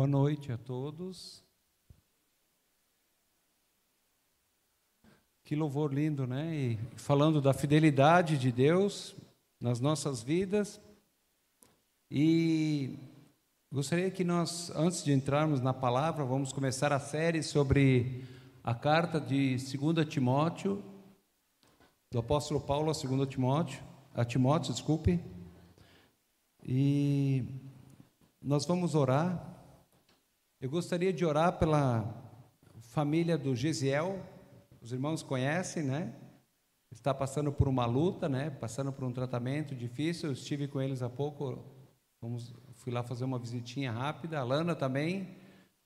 Boa noite a todos. Que louvor lindo, né? E falando da fidelidade de Deus nas nossas vidas. E gostaria que nós, antes de entrarmos na palavra, vamos começar a série sobre a carta de 2 Timóteo, do apóstolo Paulo a 2 Timóteo, a Timóteo, desculpe. E nós vamos orar eu gostaria de orar pela família do Gesiel. Os irmãos conhecem, né? Está passando por uma luta, né? Passando por um tratamento difícil. Eu estive com eles há pouco. Vamos, fui lá fazer uma visitinha rápida. A Lana também,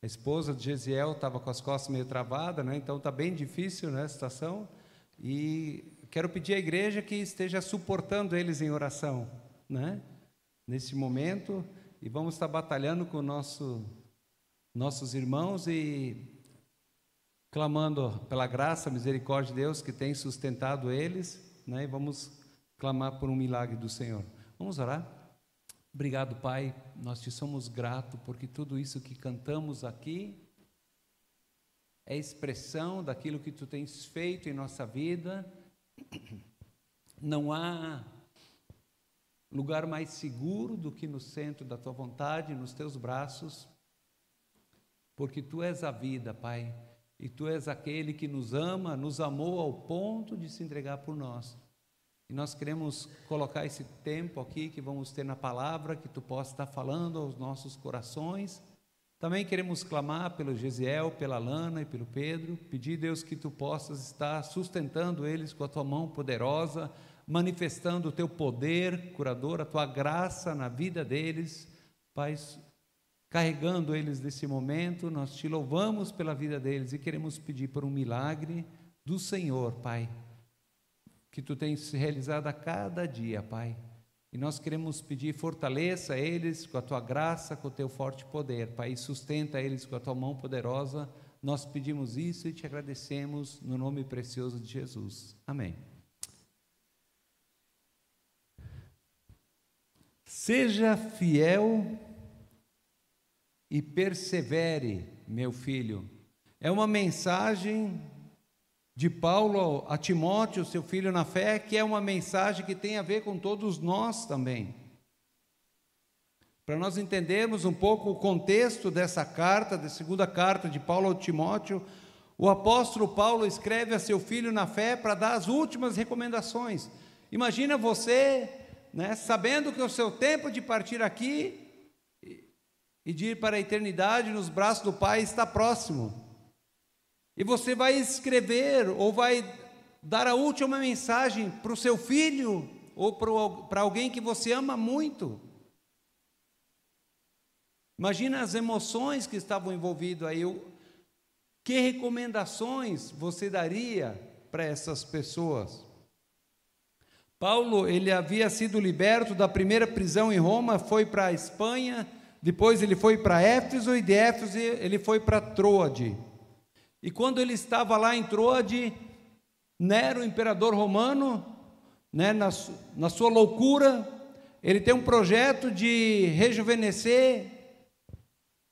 a esposa de Gesiel, estava com as costas meio travadas, né? Então está bem difícil, né? A situação. E quero pedir à igreja que esteja suportando eles em oração, né? Nesse momento. E vamos estar batalhando com o nosso nossos irmãos e clamando pela graça, misericórdia de Deus que tem sustentado eles, né? E vamos clamar por um milagre do Senhor. Vamos orar? Obrigado, Pai. Nós te somos gratos porque tudo isso que cantamos aqui é expressão daquilo que tu tens feito em nossa vida. Não há lugar mais seguro do que no centro da tua vontade, nos teus braços porque tu és a vida, Pai, e tu és aquele que nos ama, nos amou ao ponto de se entregar por nós. E nós queremos colocar esse tempo aqui que vamos ter na palavra, que tu possa estar falando aos nossos corações. Também queremos clamar pelo Gesiel, pela Lana e pelo Pedro, pedir, Deus, que tu possas estar sustentando eles com a tua mão poderosa, manifestando o teu poder curador, a tua graça na vida deles. Pai, carregando eles nesse momento. Nós te louvamos pela vida deles e queremos pedir por um milagre do Senhor, Pai, que tu tens realizado a cada dia, Pai. E nós queremos pedir, fortaleça eles com a tua graça, com o teu forte poder, Pai, e sustenta eles com a tua mão poderosa. Nós pedimos isso e te agradecemos no nome precioso de Jesus. Amém. Seja fiel e persevere, meu filho. É uma mensagem de Paulo a Timóteo, seu filho na fé, que é uma mensagem que tem a ver com todos nós também. Para nós entendermos um pouco o contexto dessa carta, da segunda carta de Paulo a Timóteo, o apóstolo Paulo escreve a seu filho na fé para dar as últimas recomendações. Imagina você, né, sabendo que o seu tempo de partir aqui e de ir para a eternidade nos braços do Pai está próximo. E você vai escrever ou vai dar a última mensagem para o seu filho ou para alguém que você ama muito. Imagina as emoções que estavam envolvidas aí. Que recomendações você daria para essas pessoas? Paulo, ele havia sido liberto da primeira prisão em Roma, foi para a Espanha, depois ele foi para Éfeso e de Éfeso ele foi para Troade. E quando ele estava lá em Troade, Nero, imperador romano, né, na, na sua loucura, ele tem um projeto de rejuvenescer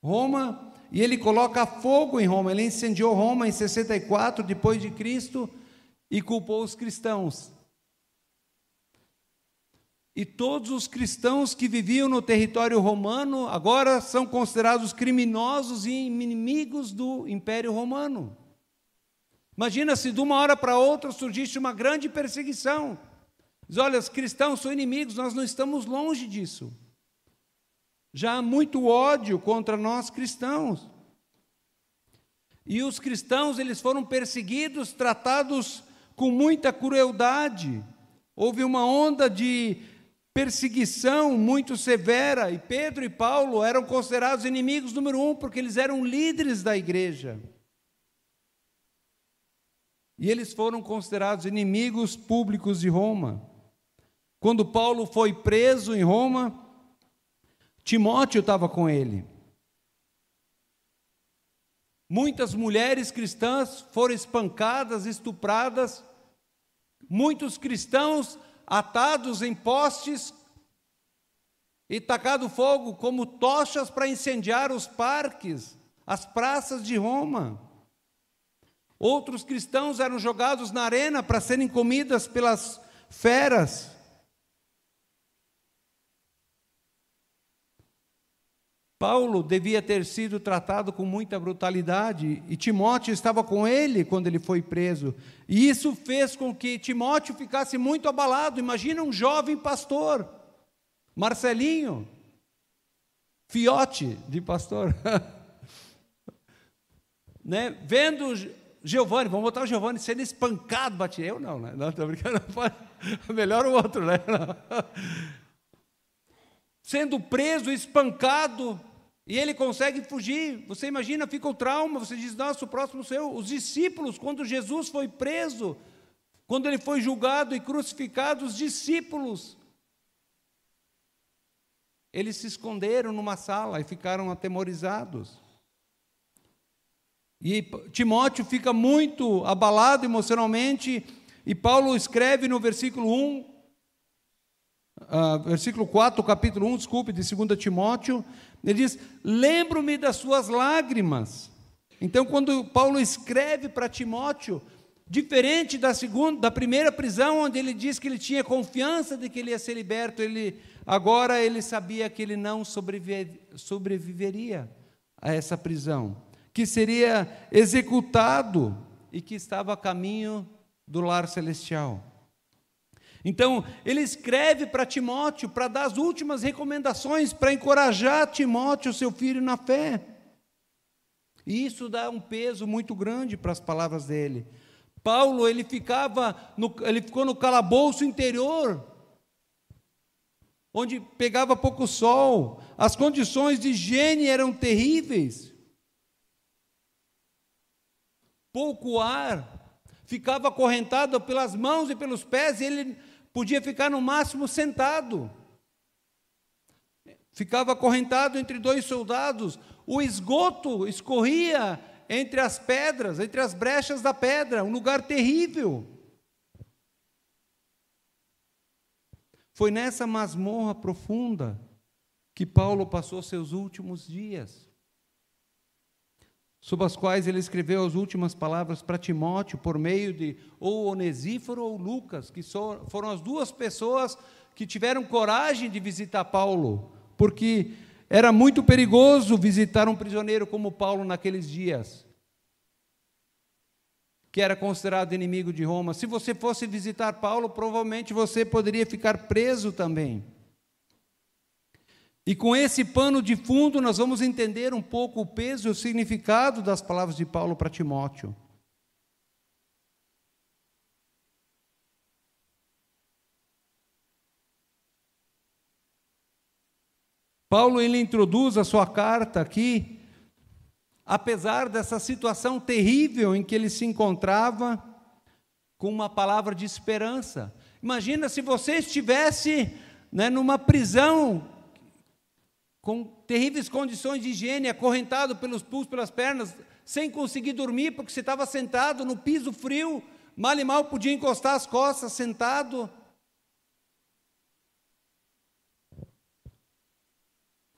Roma e ele coloca fogo em Roma. Ele incendiou Roma em 64 depois de Cristo e culpou os cristãos. E todos os cristãos que viviam no território romano agora são considerados criminosos e inimigos do Império Romano. Imagina se de uma hora para outra surgisse uma grande perseguição. Diz, olha, os cristãos são inimigos, nós não estamos longe disso. Já há muito ódio contra nós cristãos. E os cristãos, eles foram perseguidos, tratados com muita crueldade. Houve uma onda de perseguição muito severa, e Pedro e Paulo eram considerados inimigos número um, porque eles eram líderes da igreja. E eles foram considerados inimigos públicos de Roma. Quando Paulo foi preso em Roma, Timóteo estava com ele. Muitas mulheres cristãs foram espancadas, estupradas, muitos cristãos atados em postes, e tacado fogo como tochas para incendiar os parques, as praças de Roma. Outros cristãos eram jogados na arena para serem comidas pelas feras. Paulo devia ter sido tratado com muita brutalidade e Timóteo estava com ele quando ele foi preso. E isso fez com que Timóteo ficasse muito abalado. Imagina um jovem pastor, Marcelinho, fiote de pastor, né? vendo Giovanni, vamos botar o Giovanni sendo espancado, bate eu não, né? Não, estou brincando, melhor o outro, né? Sendo preso, espancado, e ele consegue fugir. Você imagina, fica o trauma, você diz, nossa, o próximo seu. Os discípulos, quando Jesus foi preso, quando ele foi julgado e crucificado, os discípulos, eles se esconderam numa sala e ficaram atemorizados. E Timóteo fica muito abalado emocionalmente, e Paulo escreve no versículo 1, uh, ah, versículo 4, capítulo 1, desculpe, de 2 Timóteo, ele diz: Lembro-me das suas lágrimas. Então, quando Paulo escreve para Timóteo, diferente da segunda, da primeira prisão, onde ele diz que ele tinha confiança de que ele ia ser liberto, ele agora ele sabia que ele não sobreviveria a essa prisão que seria executado e que estava a caminho do lar celestial. Então, ele escreve para Timóteo para dar as últimas recomendações, para encorajar Timóteo, seu filho, na fé. E isso dá um peso muito grande para as palavras dele. Paulo, ele ficava, no, ele ficou no calabouço interior, onde pegava pouco sol, as condições de higiene eram terríveis pouco ar, ficava acorrentado pelas mãos e pelos pés, e ele podia ficar no máximo sentado. Ficava acorrentado entre dois soldados, o esgoto escorria entre as pedras, entre as brechas da pedra, um lugar terrível. Foi nessa masmorra profunda que Paulo passou seus últimos dias sob as quais ele escreveu as últimas palavras para Timóteo por meio de ou Onesíforo ou Lucas, que foram as duas pessoas que tiveram coragem de visitar Paulo, porque era muito perigoso visitar um prisioneiro como Paulo naqueles dias, que era considerado inimigo de Roma. Se você fosse visitar Paulo, provavelmente você poderia ficar preso também. E com esse pano de fundo, nós vamos entender um pouco o peso e o significado das palavras de Paulo para Timóteo. Paulo ele introduz a sua carta aqui, apesar dessa situação terrível em que ele se encontrava, com uma palavra de esperança. Imagina se você estivesse né, numa prisão com terríveis condições de higiene, acorrentado pelos pulsos, pelas pernas, sem conseguir dormir, porque você estava sentado no piso frio, mal e mal podia encostar as costas, sentado.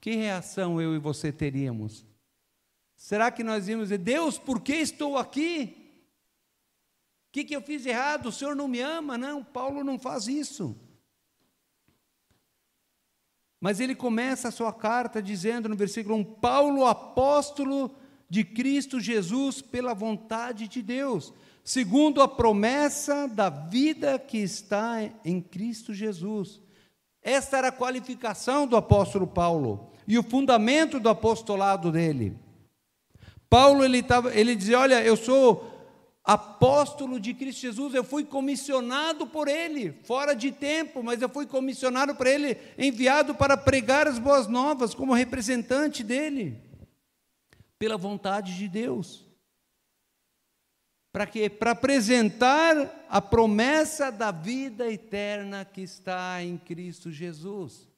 Que reação eu e você teríamos? Será que nós íamos dizer, Deus, por que estou aqui? O que, que eu fiz errado? O Senhor não me ama? Não, Paulo não faz isso. Mas ele começa a sua carta dizendo no versículo 1: Paulo, apóstolo de Cristo Jesus, pela vontade de Deus, segundo a promessa da vida que está em Cristo Jesus. Esta era a qualificação do apóstolo Paulo e o fundamento do apostolado dele. Paulo ele, tava, ele dizia: Olha, eu sou apóstolo de Cristo Jesus, eu fui comissionado por ele, fora de tempo, mas eu fui comissionado por ele, enviado para pregar as boas novas como representante dele, pela vontade de Deus. Para quê? Para apresentar a promessa da vida eterna que está em Cristo Jesus.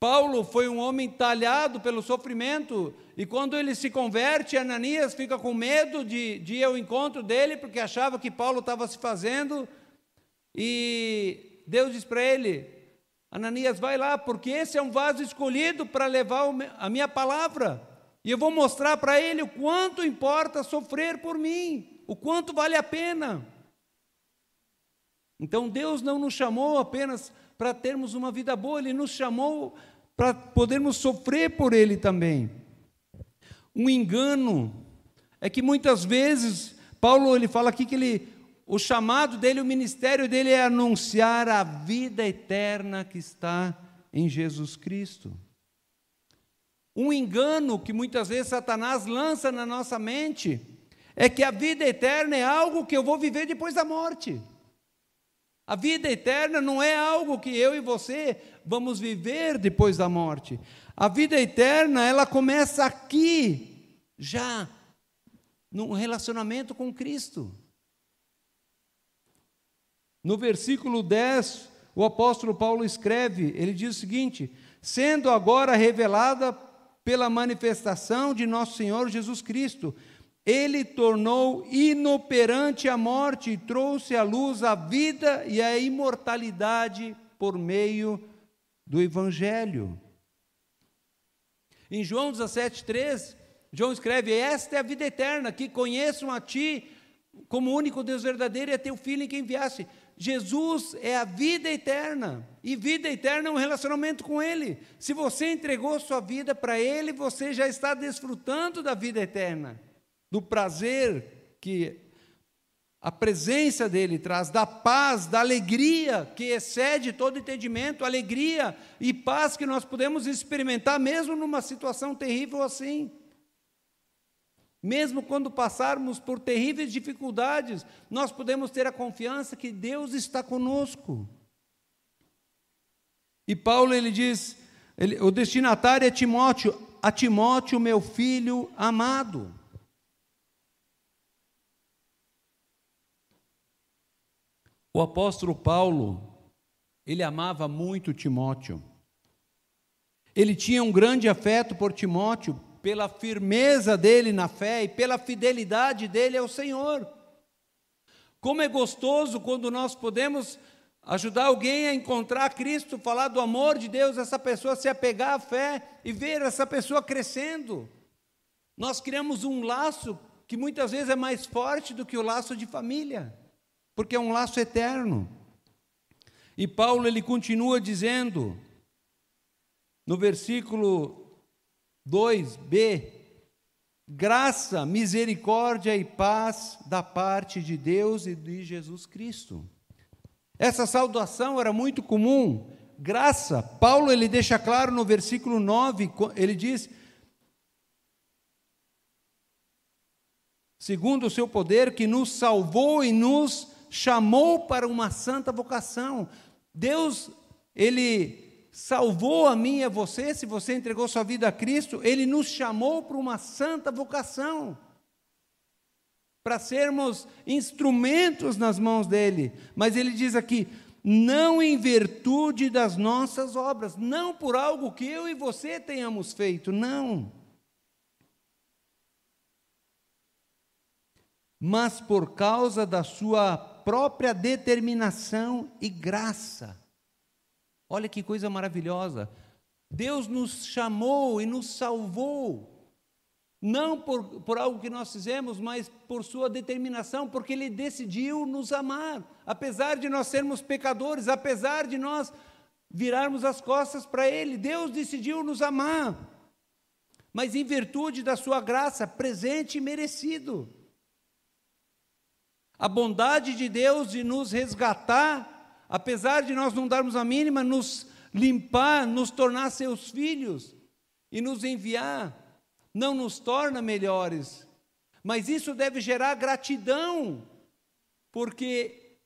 Paulo foi um homem talhado pelo sofrimento, e quando ele se converte, Ananias fica com medo de, de ir ao encontro dele, porque achava que Paulo estava se fazendo, e Deus diz para ele: Ananias, vai lá, porque esse é um vaso escolhido para levar a minha palavra. E eu vou mostrar para ele o quanto importa sofrer por mim, o quanto vale a pena. Então Deus não nos chamou apenas para termos uma vida boa, Ele nos chamou para podermos sofrer por Ele também. Um engano é que muitas vezes Paulo ele fala aqui que ele o chamado dele, o ministério dele é anunciar a vida eterna que está em Jesus Cristo. Um engano que muitas vezes Satanás lança na nossa mente é que a vida eterna é algo que eu vou viver depois da morte. A vida eterna não é algo que eu e você vamos viver depois da morte. A vida eterna, ela começa aqui, já, num relacionamento com Cristo. No versículo 10, o apóstolo Paulo escreve, ele diz o seguinte: sendo agora revelada pela manifestação de nosso Senhor Jesus Cristo, ele tornou inoperante a morte e trouxe à luz a vida e a imortalidade por meio do Evangelho. Em João 17,3, João escreve: Esta é a vida eterna, que conheçam a Ti como único Deus verdadeiro e a Teu Filho em quem enviaste. Jesus é a vida eterna, e vida eterna é um relacionamento com Ele. Se você entregou sua vida para Ele, você já está desfrutando da vida eterna, do prazer que a presença dele traz, da paz, da alegria que excede todo entendimento, alegria e paz que nós podemos experimentar mesmo numa situação terrível assim. Mesmo quando passarmos por terríveis dificuldades, nós podemos ter a confiança que Deus está conosco. E Paulo ele diz, ele, o destinatário é Timóteo, a Timóteo, meu filho amado. O apóstolo Paulo, ele amava muito Timóteo. Ele tinha um grande afeto por Timóteo, pela firmeza dele na fé e pela fidelidade dele ao Senhor. Como é gostoso quando nós podemos ajudar alguém a encontrar Cristo, falar do amor de Deus, essa pessoa se apegar à fé e ver essa pessoa crescendo. Nós criamos um laço que muitas vezes é mais forte do que o laço de família, porque é um laço eterno. E Paulo ele continua dizendo no versículo 2b. Graça, misericórdia e paz da parte de Deus e de Jesus Cristo. Essa saudação era muito comum. Graça, Paulo ele deixa claro no versículo 9, ele diz: segundo o seu poder, que nos salvou e nos chamou para uma santa vocação. Deus, Ele salvou a mim e a você, se você entregou sua vida a Cristo, Ele nos chamou para uma santa vocação, para sermos instrumentos nas mãos dEle. Mas Ele diz aqui, não em virtude das nossas obras, não por algo que eu e você tenhamos feito, não. Mas por causa da Sua própria determinação e graça Olha que coisa maravilhosa. Deus nos chamou e nos salvou, não por, por algo que nós fizemos, mas por Sua determinação, porque Ele decidiu nos amar, apesar de nós sermos pecadores, apesar de nós virarmos as costas para Ele, Deus decidiu nos amar, mas em virtude da Sua graça, presente e merecido. A bondade de Deus de nos resgatar apesar de nós não darmos a mínima, nos limpar, nos tornar seus filhos e nos enviar, não nos torna melhores. Mas isso deve gerar gratidão, porque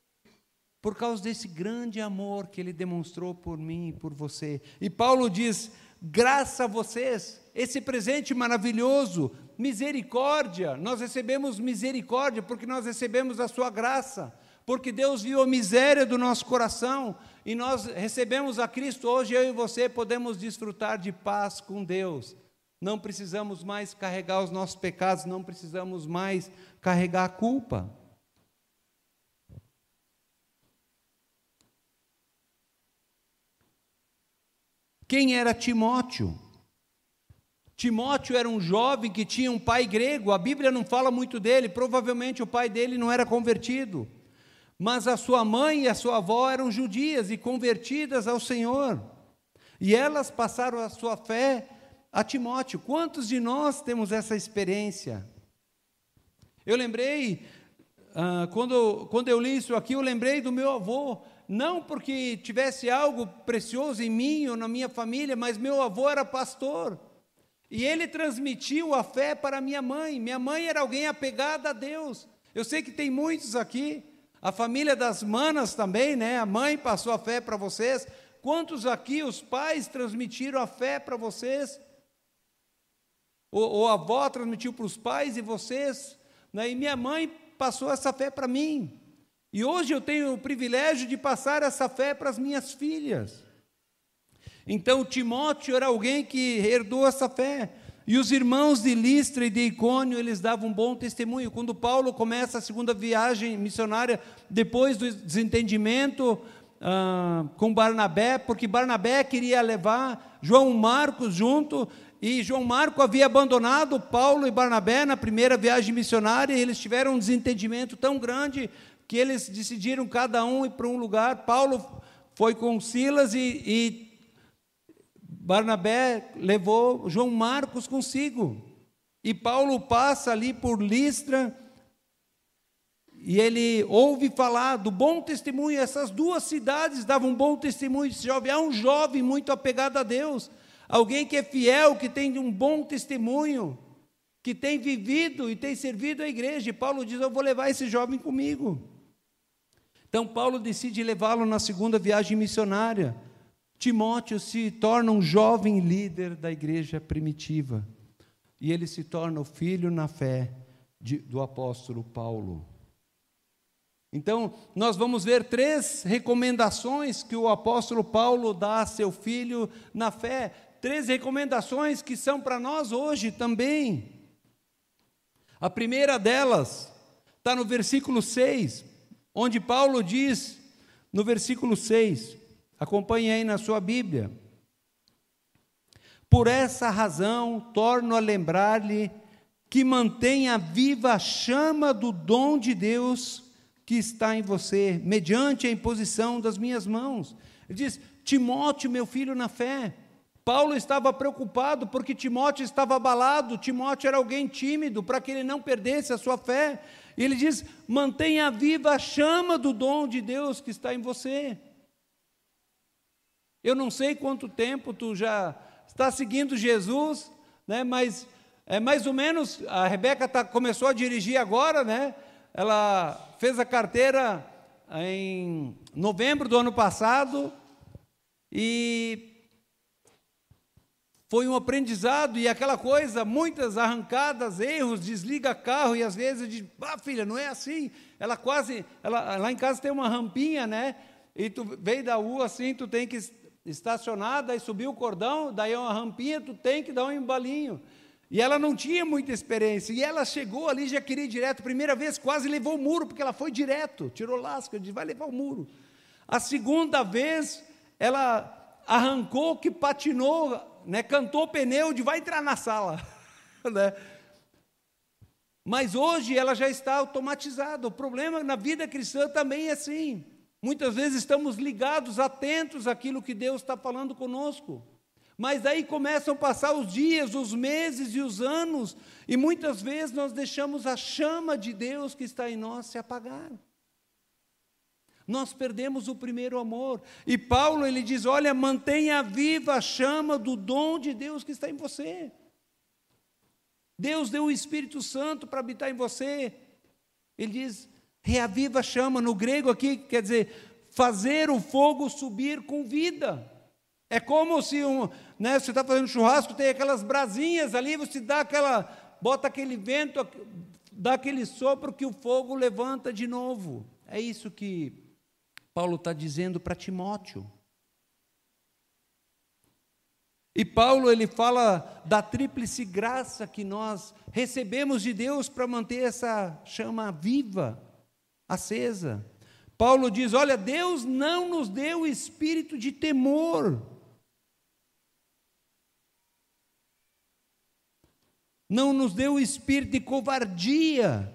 por causa desse grande amor que ele demonstrou por mim e por você. E Paulo diz: graça a vocês, esse presente maravilhoso, misericórdia, nós recebemos misericórdia porque nós recebemos a sua graça porque Deus viu a miséria do nosso coração e nós recebemos a Cristo. Hoje eu e você podemos desfrutar de paz com Deus. Não precisamos mais carregar os nossos pecados, não precisamos mais carregar a culpa. Quem era Timóteo? Timóteo era um jovem que tinha um pai grego, a Bíblia não fala muito dele, provavelmente o pai dele não era convertido, mas a sua mãe e a sua avó eram judias e convertidas ao Senhor, e elas passaram a sua fé a Timóteo. Quantos de nós temos essa experiência? Eu lembrei, ah, quando, quando eu li isso aqui, eu lembrei do meu avô, não porque tivesse algo precioso em mim ou na minha família, mas meu avô era pastor. E ele transmitiu a fé para minha mãe. Minha mãe era alguém apegada a Deus. Eu sei que tem muitos aqui, a família das manas também, né? A mãe passou a fé para vocês. Quantos aqui os pais transmitiram a fé para vocês? Ou, ou, a avó transmitiu para os pais e vocês? Né? E minha mãe passou essa fé para mim. E hoje eu tenho o privilégio de passar essa fé para as minhas filhas. Então Timóteo era alguém que herdou essa fé. E os irmãos de Listra e de Icônio, eles davam um bom testemunho. Quando Paulo começa a segunda viagem missionária, depois do desentendimento ah, com Barnabé, porque Barnabé queria levar João Marcos junto, e João Marco havia abandonado Paulo e Barnabé na primeira viagem missionária, e eles tiveram um desentendimento tão grande que eles decidiram cada um ir para um lugar. Paulo foi com Silas e, e Barnabé levou João Marcos consigo. E Paulo passa ali por Listra e ele ouve falar do bom testemunho. Essas duas cidades davam um bom testemunho. Esse jovem é um jovem muito apegado a Deus, alguém que é fiel, que tem um bom testemunho, que tem vivido e tem servido a igreja. E Paulo diz: Eu vou levar esse jovem comigo. Então Paulo decide levá-lo na segunda viagem missionária. Timóteo se torna um jovem líder da igreja primitiva e ele se torna o filho na fé de, do apóstolo Paulo. Então, nós vamos ver três recomendações que o apóstolo Paulo dá a seu filho na fé. Três recomendações que são para nós hoje também. A primeira delas está no versículo 6, onde Paulo diz, no versículo 6, Acompanhe aí na sua Bíblia. Por essa razão, torno a lembrar-lhe que mantenha viva a chama do dom de Deus que está em você, mediante a imposição das minhas mãos. Ele diz: Timóteo, meu filho na fé. Paulo estava preocupado porque Timóteo estava abalado, Timóteo era alguém tímido, para que ele não perdesse a sua fé. E ele diz: mantenha viva a chama do dom de Deus que está em você. Eu não sei quanto tempo tu já está seguindo Jesus, né? Mas é mais ou menos a Rebeca tá, começou a dirigir agora, né? Ela fez a carteira em novembro do ano passado e foi um aprendizado e aquela coisa, muitas arrancadas, erros, desliga carro e às vezes diz, ah, filha, não é assim. Ela quase, ela, lá em casa tem uma rampinha, né? E tu veio da rua assim, tu tem que estacionada, e subiu o cordão, daí é uma rampinha, tu tem que dar um embalinho. E ela não tinha muita experiência, e ela chegou ali, já queria ir direto, primeira vez quase levou o muro, porque ela foi direto, tirou lasca, disse, vai levar o muro. A segunda vez, ela arrancou que patinou, né, cantou pneu de vai entrar na sala. né? Mas hoje ela já está automatizada. O problema na vida cristã também é assim. Muitas vezes estamos ligados, atentos àquilo que Deus está falando conosco. Mas aí começam a passar os dias, os meses e os anos, e muitas vezes nós deixamos a chama de Deus que está em nós se apagar. Nós perdemos o primeiro amor. E Paulo ele diz: "Olha, mantenha viva a chama do dom de Deus que está em você". Deus deu o Espírito Santo para habitar em você. Ele diz: Reaviva a chama, no grego aqui quer dizer fazer o fogo subir com vida. É como se um, né, você está fazendo churrasco, tem aquelas brasinhas ali, você dá aquela, bota aquele vento, dá aquele sopro que o fogo levanta de novo. É isso que Paulo está dizendo para Timóteo. E Paulo ele fala da tríplice graça que nós recebemos de Deus para manter essa chama viva acesa. Paulo diz: Olha, Deus não nos deu o espírito de temor. Não nos deu o espírito de covardia.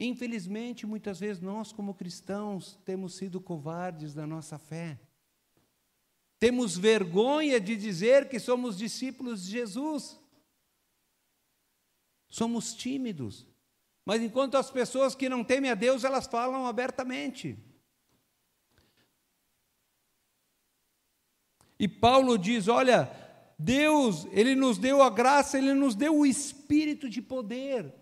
Infelizmente, muitas vezes nós, como cristãos, temos sido covardes da nossa fé. Temos vergonha de dizer que somos discípulos de Jesus. Somos tímidos. Mas enquanto as pessoas que não temem a Deus, elas falam abertamente. E Paulo diz: olha, Deus, Ele nos deu a graça, Ele nos deu o espírito de poder.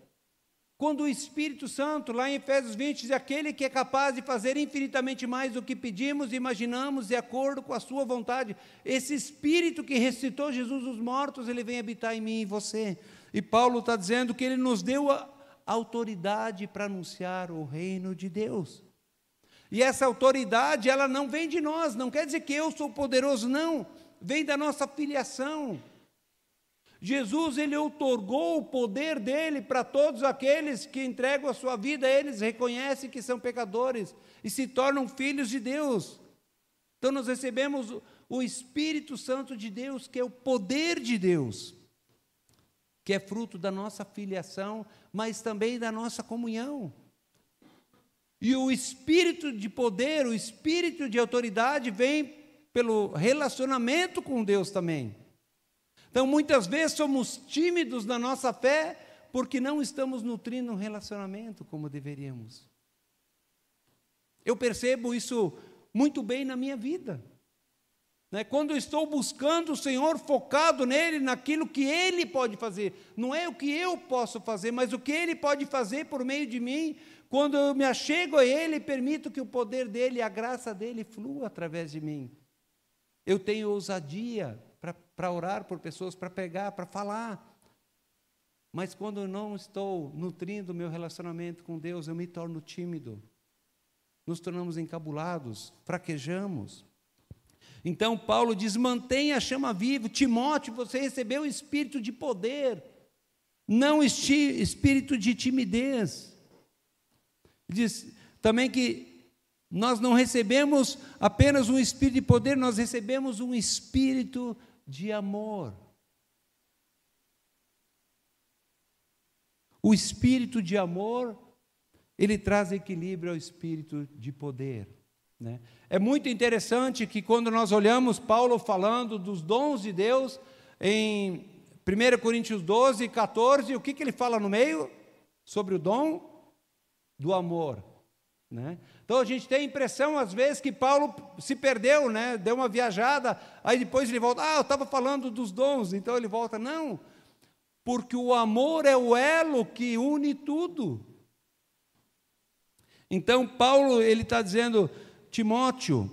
Quando o Espírito Santo, lá em Efésios 20, diz: aquele que é capaz de fazer infinitamente mais do que pedimos e imaginamos, de acordo com a Sua vontade, esse Espírito que ressuscitou Jesus dos mortos, ele vem habitar em mim e em você. E Paulo está dizendo que ele nos deu a autoridade para anunciar o reino de Deus. E essa autoridade, ela não vem de nós, não quer dizer que eu sou poderoso, não, vem da nossa filiação. Jesus ele outorgou o poder dele para todos aqueles que entregam a sua vida eles, reconhecem que são pecadores e se tornam filhos de Deus. Então nós recebemos o Espírito Santo de Deus, que é o poder de Deus, que é fruto da nossa filiação, mas também da nossa comunhão. E o espírito de poder, o espírito de autoridade vem pelo relacionamento com Deus também. Então, muitas vezes somos tímidos na nossa fé porque não estamos nutrindo um relacionamento como deveríamos. Eu percebo isso muito bem na minha vida. Né? Quando eu estou buscando o Senhor, focado nele, naquilo que Ele pode fazer, não é o que eu posso fazer, mas o que Ele pode fazer por meio de mim, quando eu me achego a Ele e permito que o poder dEle, a graça dEle flua através de mim. Eu tenho ousadia para orar por pessoas, para pegar, para falar. Mas quando eu não estou nutrindo meu relacionamento com Deus, eu me torno tímido. Nos tornamos encabulados, fraquejamos. Então Paulo diz: mantenha a chama viva. Timóteo, você recebeu o espírito de poder, não espírito de timidez. Diz também que nós não recebemos apenas um espírito de poder, nós recebemos um espírito de amor. O espírito de amor, ele traz equilíbrio ao espírito de poder. Né? É muito interessante que quando nós olhamos Paulo falando dos dons de Deus, em 1 Coríntios 12, 14, o que, que ele fala no meio? Sobre o dom do amor. Né? Então a gente tem a impressão, às vezes, que Paulo se perdeu, né? deu uma viajada, aí depois ele volta, ah, eu estava falando dos dons, então ele volta, não, porque o amor é o elo que une tudo. Então Paulo ele está dizendo, Timóteo,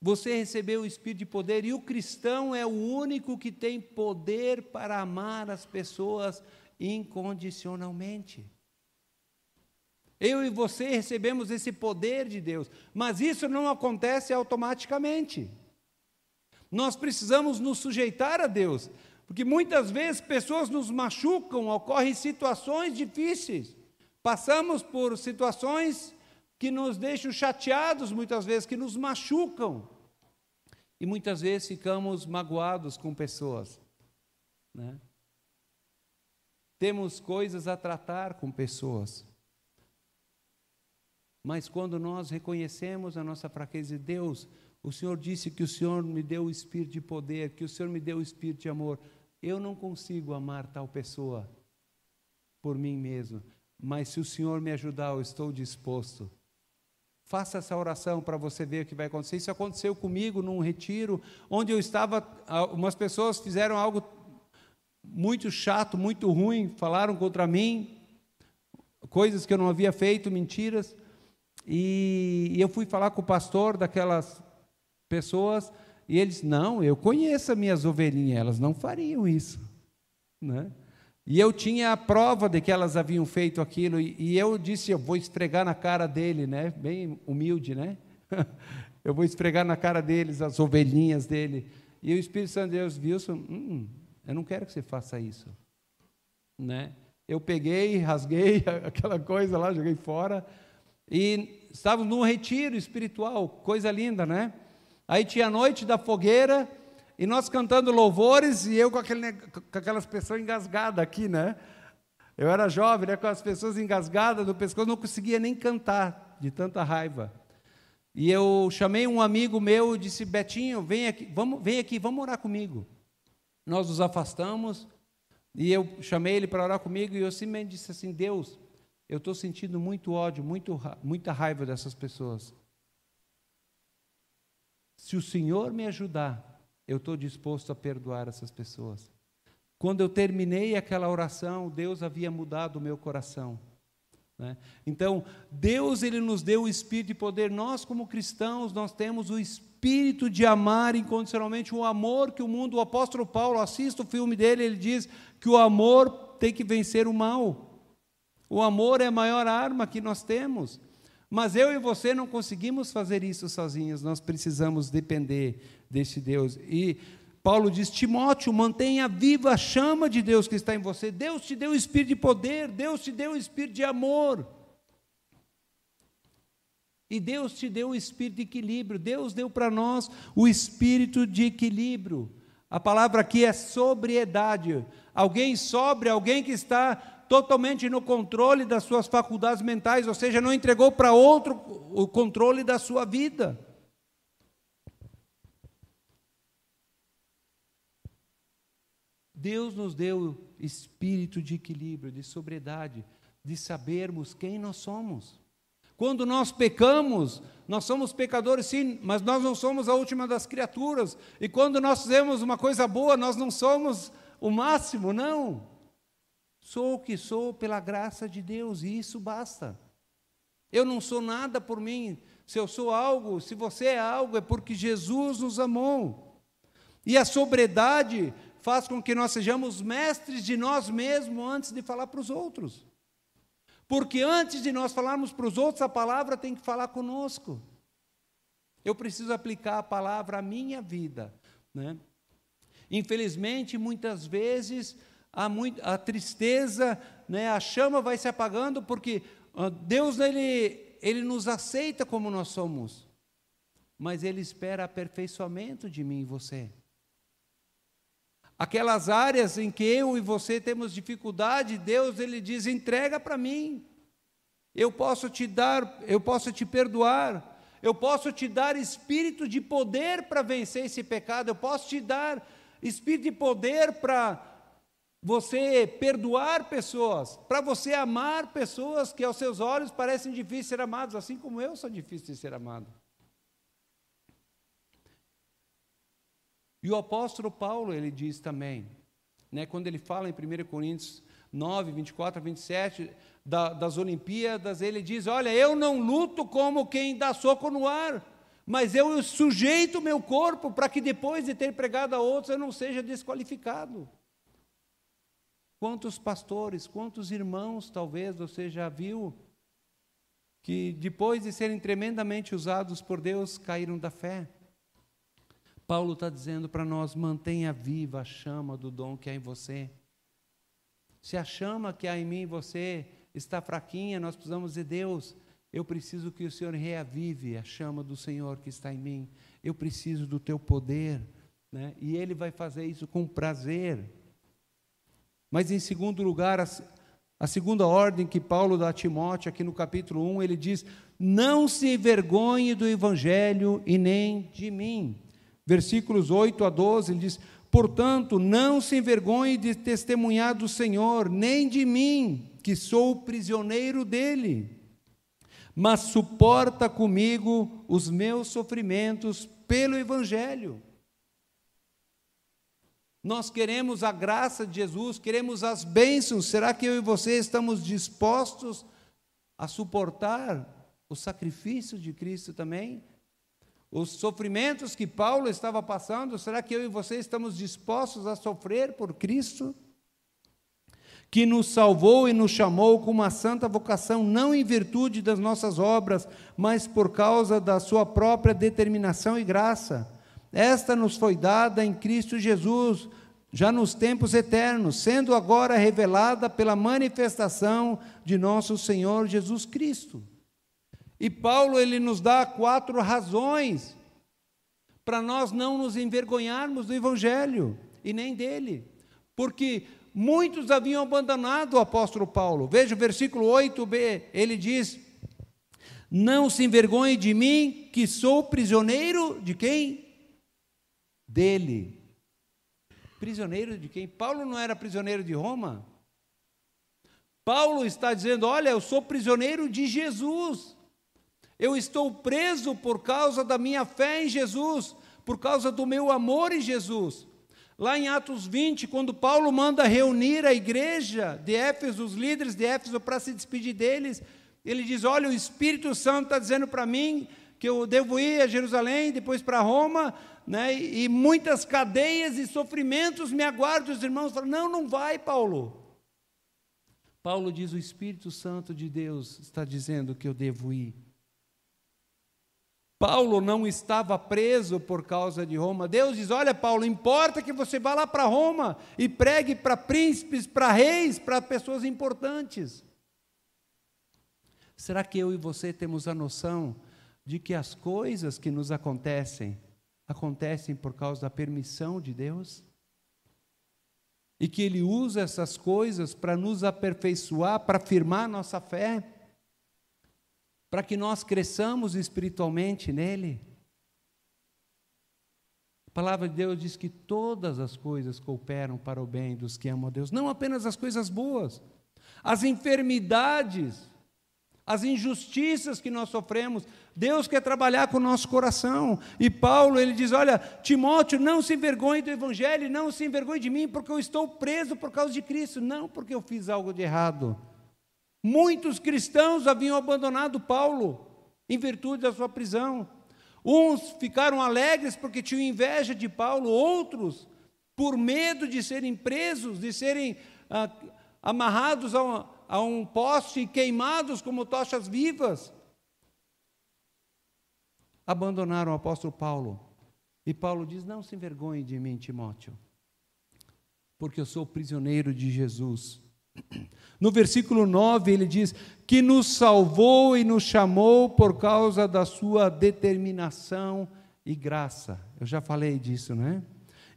você recebeu o Espírito de poder e o cristão é o único que tem poder para amar as pessoas incondicionalmente. Eu e você recebemos esse poder de Deus, mas isso não acontece automaticamente. Nós precisamos nos sujeitar a Deus, porque muitas vezes pessoas nos machucam, ocorrem situações difíceis, passamos por situações que nos deixam chateados, muitas vezes, que nos machucam, e muitas vezes ficamos magoados com pessoas. Né? Temos coisas a tratar com pessoas. Mas quando nós reconhecemos a nossa fraqueza de Deus, o Senhor disse que o Senhor me deu o espírito de poder, que o Senhor me deu o espírito de amor. Eu não consigo amar tal pessoa por mim mesmo, mas se o Senhor me ajudar, eu estou disposto. Faça essa oração para você ver o que vai acontecer. Isso aconteceu comigo num retiro, onde eu estava. Umas pessoas fizeram algo muito chato, muito ruim, falaram contra mim, coisas que eu não havia feito, mentiras. E, eu fui falar com o pastor daquelas pessoas e eles, não, eu conheço as minhas ovelhinhas, elas não fariam isso. Né? E eu tinha a prova de que elas haviam feito aquilo, e, eu disse, eu vou esfregar na cara dele, né? bem humilde, né? eu vou esfregar na cara deles as ovelhinhas dele. E o Espírito Santo de Deus viu, hum, eu não quero que você faça isso. Né? Eu peguei, rasguei aquela coisa lá, joguei fora, e estávamos num retiro espiritual, coisa linda, né? Aí tinha a noite da fogueira, e nós cantando louvores e eu com, aquele, com aquelas pessoas engasgadas aqui, né? Eu era jovem, né, com as pessoas engasgadas no pescoço, não conseguia nem cantar, de tanta raiva. E eu chamei um amigo meu e disse: Betinho, vem aqui, vamos, vem aqui, vamos orar comigo. Nós nos afastamos e eu chamei ele para orar comigo e eu simplesmente disse assim: Deus, eu estou sentindo muito ódio, muito, muita raiva dessas pessoas. Se o Senhor me ajudar, eu estou disposto a perdoar essas pessoas. Quando eu terminei aquela oração, Deus havia mudado o meu coração. Né? Então, Deus ele nos deu o espírito de poder. Nós, como cristãos, nós temos o espírito de amar incondicionalmente, o amor que o mundo, o apóstolo Paulo, assista o filme dele, ele diz que o amor tem que vencer o mal. O amor é a maior arma que nós temos. Mas eu e você não conseguimos fazer isso sozinhos, nós precisamos depender desse Deus. E Paulo diz: Timóteo, mantenha viva a chama de Deus que está em você. Deus te deu o espírito de poder, Deus te deu o espírito de amor. E Deus te deu o espírito de equilíbrio, Deus deu para nós o espírito de equilíbrio. A palavra aqui é sobriedade. Alguém sobre, alguém que está totalmente no controle das suas faculdades mentais, ou seja, não entregou para outro o controle da sua vida. Deus nos deu espírito de equilíbrio, de sobriedade, de sabermos quem nós somos. Quando nós pecamos, nós somos pecadores sim, mas nós não somos a última das criaturas. E quando nós fizemos uma coisa boa, nós não somos o máximo, não. Sou o que sou pela graça de Deus e isso basta. Eu não sou nada por mim. Se eu sou algo, se você é algo, é porque Jesus nos amou. E a sobriedade faz com que nós sejamos mestres de nós mesmos antes de falar para os outros. Porque antes de nós falarmos para os outros, a palavra tem que falar conosco. Eu preciso aplicar a palavra à minha vida. Né? Infelizmente, muitas vezes, há muito, a tristeza, né, a chama vai se apagando, porque uh, Deus ele, ele nos aceita como nós somos, mas Ele espera aperfeiçoamento de mim e você. Aquelas áreas em que eu e você temos dificuldade, Deus ele diz: entrega para mim. Eu posso te dar, eu posso te perdoar, eu posso te dar espírito de poder para vencer esse pecado, eu posso te dar espírito de poder para você perdoar pessoas, para você amar pessoas que aos seus olhos parecem difíceis de ser amados, assim como eu sou difícil de ser amado. E o apóstolo Paulo, ele diz também, né, quando ele fala em 1 Coríntios 9, 24 a 27, da, das Olimpíadas, ele diz: Olha, eu não luto como quem dá soco no ar, mas eu sujeito meu corpo para que depois de ter pregado a outros eu não seja desqualificado. Quantos pastores, quantos irmãos, talvez você já viu, que depois de serem tremendamente usados por Deus, caíram da fé. Paulo está dizendo para nós: mantenha viva a chama do dom que há em você. Se a chama que há em mim e você está fraquinha, nós precisamos dizer: Deus, eu preciso que o Senhor reavive a chama do Senhor que está em mim. Eu preciso do teu poder. Né? E Ele vai fazer isso com prazer. Mas, em segundo lugar, a, a segunda ordem que Paulo dá a Timóteo, aqui no capítulo 1, ele diz: Não se envergonhe do evangelho e nem de mim. Versículos 8 a 12, ele diz: Portanto, não se envergonhe de testemunhar do Senhor, nem de mim, que sou prisioneiro dele, mas suporta comigo os meus sofrimentos pelo Evangelho. Nós queremos a graça de Jesus, queremos as bênçãos. Será que eu e você estamos dispostos a suportar o sacrifício de Cristo também? Os sofrimentos que Paulo estava passando, será que eu e você estamos dispostos a sofrer por Cristo? Que nos salvou e nos chamou com uma santa vocação, não em virtude das nossas obras, mas por causa da sua própria determinação e graça esta nos foi dada em Cristo Jesus, já nos tempos eternos, sendo agora revelada pela manifestação de nosso Senhor Jesus Cristo. E Paulo ele nos dá quatro razões para nós não nos envergonharmos do Evangelho e nem dele, porque muitos haviam abandonado o apóstolo Paulo. Veja o versículo 8b, ele diz: Não se envergonhe de mim, que sou prisioneiro de quem? Dele. Prisioneiro de quem? Paulo não era prisioneiro de Roma? Paulo está dizendo: Olha, eu sou prisioneiro de Jesus. Eu estou preso por causa da minha fé em Jesus, por causa do meu amor em Jesus. Lá em Atos 20, quando Paulo manda reunir a igreja de Éfeso, os líderes de Éfeso, para se despedir deles, ele diz: Olha, o Espírito Santo está dizendo para mim que eu devo ir a Jerusalém, depois para Roma, né, e muitas cadeias e sofrimentos me aguardam. Os irmãos falam: Não, não vai, Paulo. Paulo diz: O Espírito Santo de Deus está dizendo que eu devo ir. Paulo não estava preso por causa de Roma. Deus diz: Olha, Paulo, importa que você vá lá para Roma e pregue para príncipes, para reis, para pessoas importantes. Será que eu e você temos a noção de que as coisas que nos acontecem acontecem por causa da permissão de Deus? E que Ele usa essas coisas para nos aperfeiçoar, para firmar nossa fé? para que nós cresçamos espiritualmente nele. A palavra de Deus diz que todas as coisas cooperam para o bem dos que amam a Deus, não apenas as coisas boas, as enfermidades, as injustiças que nós sofremos, Deus quer trabalhar com o nosso coração. E Paulo, ele diz: Olha, Timóteo, não se envergonhe do Evangelho, não se envergonhe de mim, porque eu estou preso por causa de Cristo, não porque eu fiz algo de errado. Muitos cristãos haviam abandonado Paulo em virtude da sua prisão. Uns ficaram alegres porque tinham inveja de Paulo, outros, por medo de serem presos, de serem ah, amarrados a um, a um poste e queimados como tochas vivas, abandonaram o apóstolo Paulo. E Paulo diz: Não se envergonhe de mim, Timóteo, porque eu sou prisioneiro de Jesus. No versículo 9 ele diz: que nos salvou e nos chamou por causa da sua determinação e graça. Eu já falei disso, né?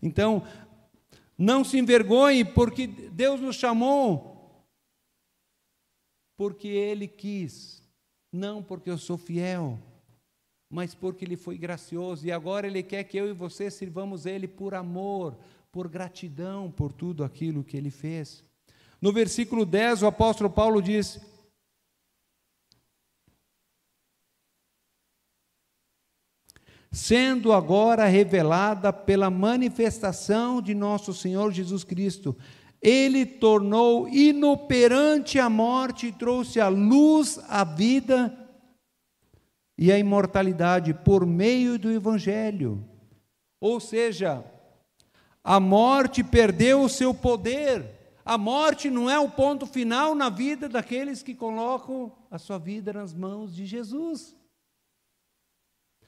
Então, não se envergonhe, porque Deus nos chamou, porque Ele quis, não porque eu sou fiel, mas porque Ele foi gracioso, e agora Ele quer que eu e você sirvamos Ele por amor, por gratidão por tudo aquilo que Ele fez. No versículo 10, o apóstolo Paulo diz: Sendo agora revelada pela manifestação de nosso Senhor Jesus Cristo, ele tornou inoperante a morte e trouxe a luz a vida e a imortalidade por meio do Evangelho. Ou seja, a morte perdeu o seu poder a morte não é o ponto final na vida daqueles que colocam a sua vida nas mãos de Jesus.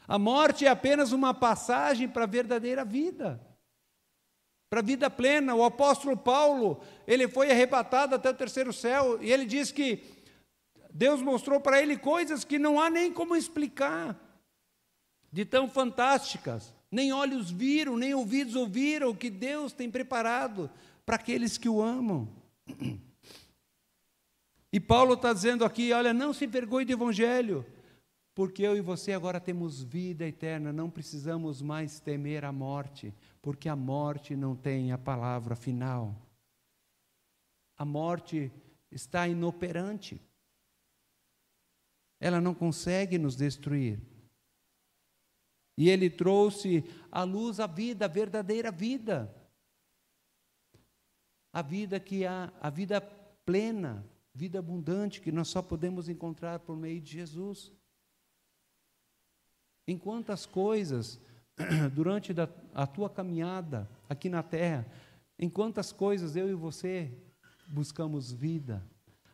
A morte é apenas uma passagem para a verdadeira vida, para a vida plena. O apóstolo Paulo, ele foi arrebatado até o terceiro céu, e ele diz que Deus mostrou para ele coisas que não há nem como explicar, de tão fantásticas. Nem olhos viram, nem ouvidos ouviram o que Deus tem preparado para aqueles que o amam. E Paulo está dizendo aqui: olha, não se envergonhe do Evangelho, porque eu e você agora temos vida eterna, não precisamos mais temer a morte, porque a morte não tem a palavra final. A morte está inoperante, ela não consegue nos destruir. E ele trouxe à luz a vida, a verdadeira vida a vida que há, a vida plena, vida abundante que nós só podemos encontrar por meio de Jesus. Em quantas coisas durante a tua caminhada aqui na terra, em quantas coisas eu e você buscamos vida,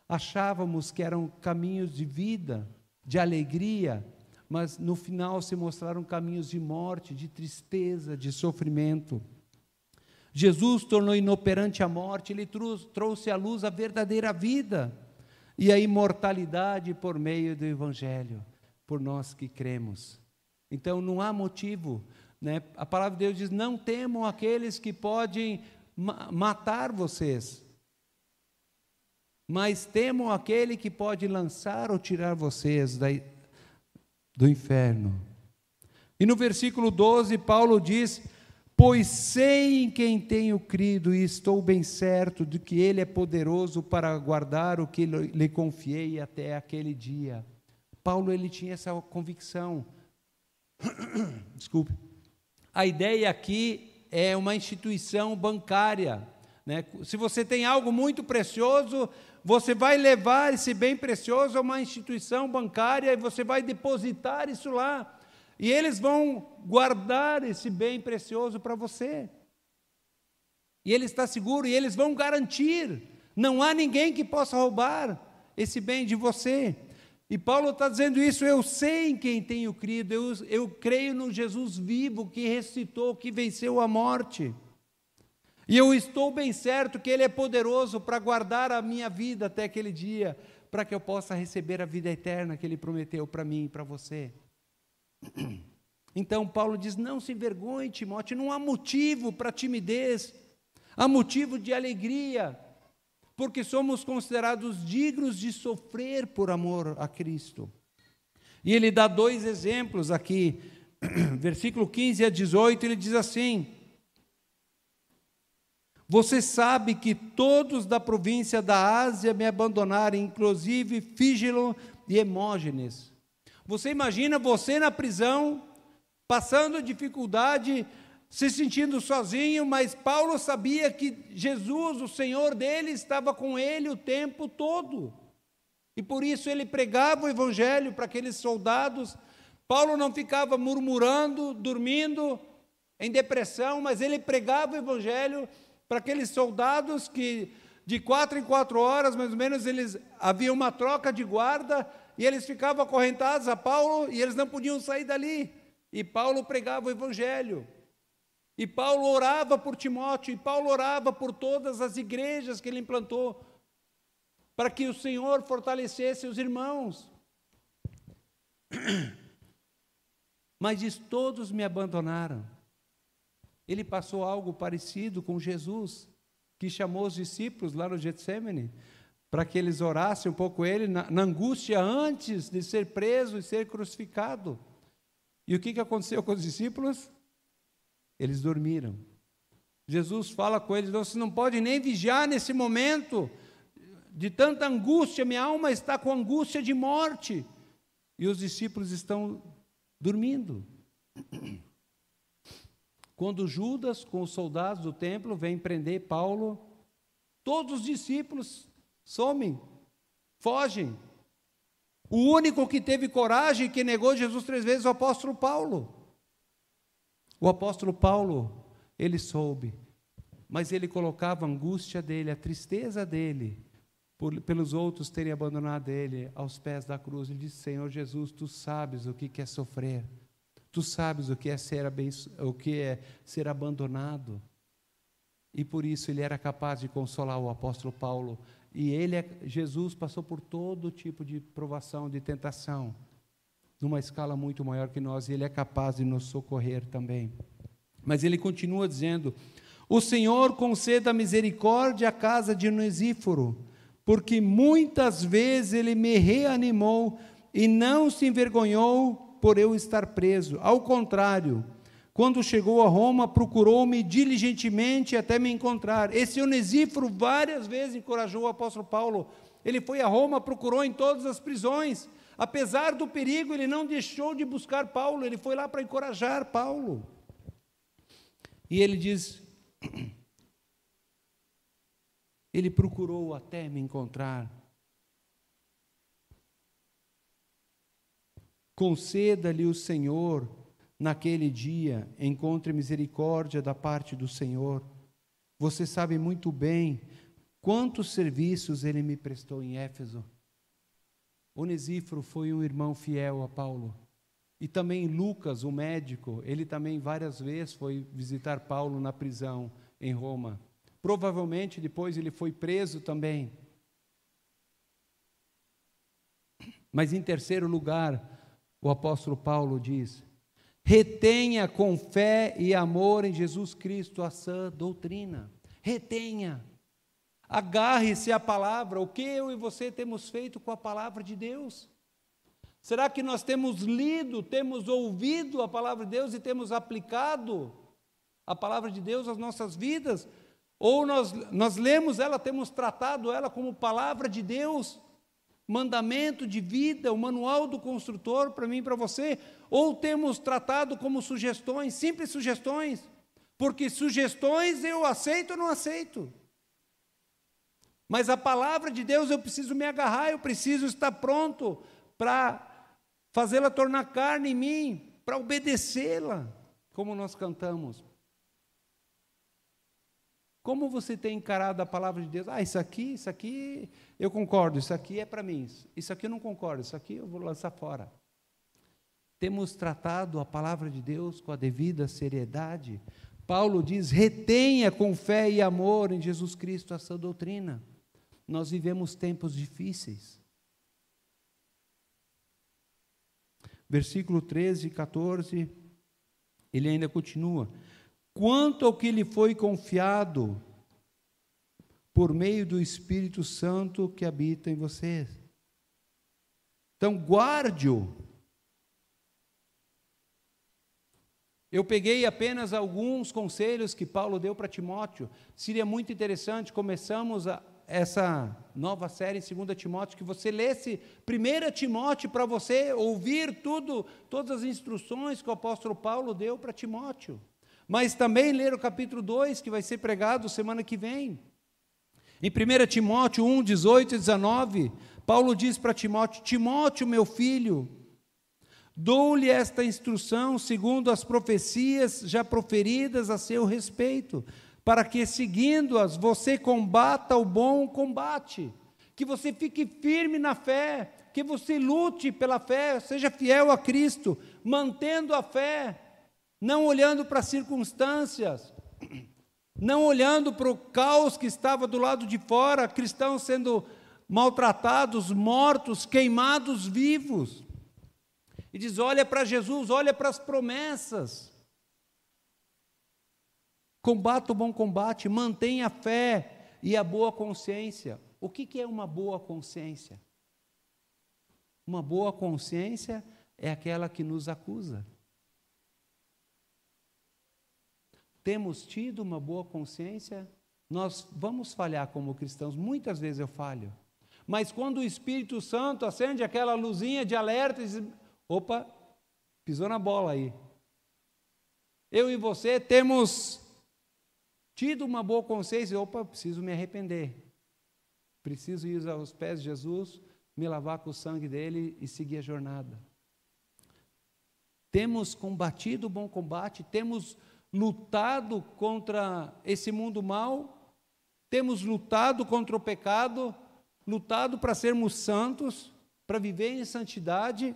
achávamos que eram caminhos de vida, de alegria, mas no final se mostraram caminhos de morte, de tristeza, de sofrimento. Jesus tornou inoperante a morte, ele trouxe à luz a verdadeira vida e a imortalidade por meio do Evangelho, por nós que cremos. Então não há motivo, Né? A palavra de Deus diz: não temam aqueles que podem ma matar vocês, mas temam aquele que pode lançar ou tirar vocês da, do inferno. E no versículo 12, Paulo diz: Pois sei em quem tenho crido e estou bem certo de que Ele é poderoso para guardar o que lhe confiei até aquele dia. Paulo ele tinha essa convicção. Desculpe. A ideia aqui é uma instituição bancária. Né? Se você tem algo muito precioso, você vai levar esse bem precioso a uma instituição bancária e você vai depositar isso lá. E eles vão guardar esse bem precioso para você. E ele está seguro e eles vão garantir. Não há ninguém que possa roubar esse bem de você. E Paulo está dizendo isso, eu sei em quem tenho crido, eu, eu creio no Jesus vivo que ressuscitou, que venceu a morte. E eu estou bem certo que Ele é poderoso para guardar a minha vida até aquele dia, para que eu possa receber a vida eterna que Ele prometeu para mim e para você. Então Paulo diz: não se envergonhe, Timóteo, não há motivo para timidez, há motivo de alegria porque somos considerados dignos de sofrer por amor a Cristo. E ele dá dois exemplos aqui, versículo 15 a 18, ele diz assim: Você sabe que todos da província da Ásia me abandonaram, inclusive Fígilo e Hemógenes. Você imagina você na prisão, passando dificuldade, se sentindo sozinho, mas Paulo sabia que Jesus, o Senhor dele, estava com ele o tempo todo. E por isso ele pregava o evangelho para aqueles soldados. Paulo não ficava murmurando, dormindo, em depressão, mas ele pregava o evangelho para aqueles soldados que de quatro em quatro horas, mais ou menos, eles havia uma troca de guarda e eles ficavam acorrentados a Paulo e eles não podiam sair dali. E Paulo pregava o evangelho. E Paulo orava por Timóteo, e Paulo orava por todas as igrejas que ele implantou, para que o Senhor fortalecesse os irmãos. Mas diz: todos me abandonaram. Ele passou algo parecido com Jesus, que chamou os discípulos lá no Getsemane, para que eles orassem um pouco ele, na, na angústia antes de ser preso e ser crucificado. E o que, que aconteceu com os discípulos? Eles dormiram. Jesus fala com eles: você não pode nem vigiar nesse momento de tanta angústia, minha alma está com angústia de morte. E os discípulos estão dormindo. Quando Judas, com os soldados do templo, vem prender Paulo, todos os discípulos somem, fogem. O único que teve coragem, que negou Jesus três vezes, é o apóstolo Paulo. O apóstolo Paulo, ele soube, mas ele colocava a angústia dele, a tristeza dele, por, pelos outros terem abandonado ele aos pés da cruz. Ele disse: Senhor Jesus, tu sabes o que é sofrer, tu sabes o que é ser, o que é ser abandonado. E por isso ele era capaz de consolar o apóstolo Paulo. E ele, é, Jesus, passou por todo tipo de provação, de tentação numa escala muito maior que nós, e Ele é capaz de nos socorrer também. Mas ele continua dizendo: O Senhor conceda misericórdia à casa de Onesíforo, porque muitas vezes ele me reanimou e não se envergonhou por eu estar preso. Ao contrário, quando chegou a Roma, procurou-me diligentemente até me encontrar. Esse Onesíforo várias vezes encorajou o apóstolo Paulo. Ele foi a Roma, procurou em todas as prisões. Apesar do perigo, ele não deixou de buscar Paulo, ele foi lá para encorajar Paulo. E ele diz: Ele procurou até me encontrar. Conceda-lhe o Senhor naquele dia, encontre misericórdia da parte do Senhor. Você sabe muito bem quantos serviços ele me prestou em Éfeso. Onesíforo foi um irmão fiel a Paulo. E também Lucas, o médico, ele também várias vezes foi visitar Paulo na prisão em Roma. Provavelmente depois ele foi preso também. Mas em terceiro lugar, o apóstolo Paulo diz: retenha com fé e amor em Jesus Cristo a sã doutrina. Retenha. Agarre-se à palavra. O que eu e você temos feito com a palavra de Deus? Será que nós temos lido, temos ouvido a palavra de Deus e temos aplicado a palavra de Deus às nossas vidas? Ou nós, nós lemos ela, temos tratado ela como palavra de Deus, mandamento de vida, o manual do construtor para mim e para você? Ou temos tratado como sugestões, simples sugestões? Porque sugestões eu aceito ou não aceito. Mas a palavra de Deus eu preciso me agarrar, eu preciso estar pronto para fazê-la tornar carne em mim, para obedecê-la, como nós cantamos. Como você tem encarado a palavra de Deus? Ah, isso aqui, isso aqui eu concordo, isso aqui é para mim, isso aqui eu não concordo, isso aqui eu vou lançar fora. Temos tratado a palavra de Deus com a devida seriedade. Paulo diz: retenha com fé e amor em Jesus Cristo essa doutrina. Nós vivemos tempos difíceis. Versículo 13 e 14, ele ainda continua: Quanto ao que lhe foi confiado por meio do Espírito Santo que habita em vocês. Então, guarde-o. Eu peguei apenas alguns conselhos que Paulo deu para Timóteo. Seria muito interessante, começamos a, essa nova série em 2 Timóteo, que você lesse 1 Timóteo para você ouvir tudo, todas as instruções que o apóstolo Paulo deu para Timóteo. Mas também ler o capítulo 2, que vai ser pregado semana que vem. Em 1 Timóteo 1, 18 e 19, Paulo diz para Timóteo: Timóteo, meu filho, dou-lhe esta instrução segundo as profecias já proferidas a seu respeito para que, seguindo-as, você combata o bom combate, que você fique firme na fé, que você lute pela fé, seja fiel a Cristo, mantendo a fé, não olhando para as circunstâncias, não olhando para o caos que estava do lado de fora, cristãos sendo maltratados, mortos, queimados vivos. E diz: olha para Jesus, olha para as promessas. Combata o bom combate, mantenha a fé e a boa consciência. O que, que é uma boa consciência? Uma boa consciência é aquela que nos acusa. Temos tido uma boa consciência? Nós vamos falhar como cristãos, muitas vezes eu falho. Mas quando o Espírito Santo acende aquela luzinha de alerta e diz: opa, pisou na bola aí. Eu e você temos tido uma boa consciência, opa, preciso me arrepender. Preciso ir aos pés de Jesus, me lavar com o sangue dele e seguir a jornada. Temos combatido o bom combate, temos lutado contra esse mundo mal, temos lutado contra o pecado, lutado para sermos santos, para viver em santidade.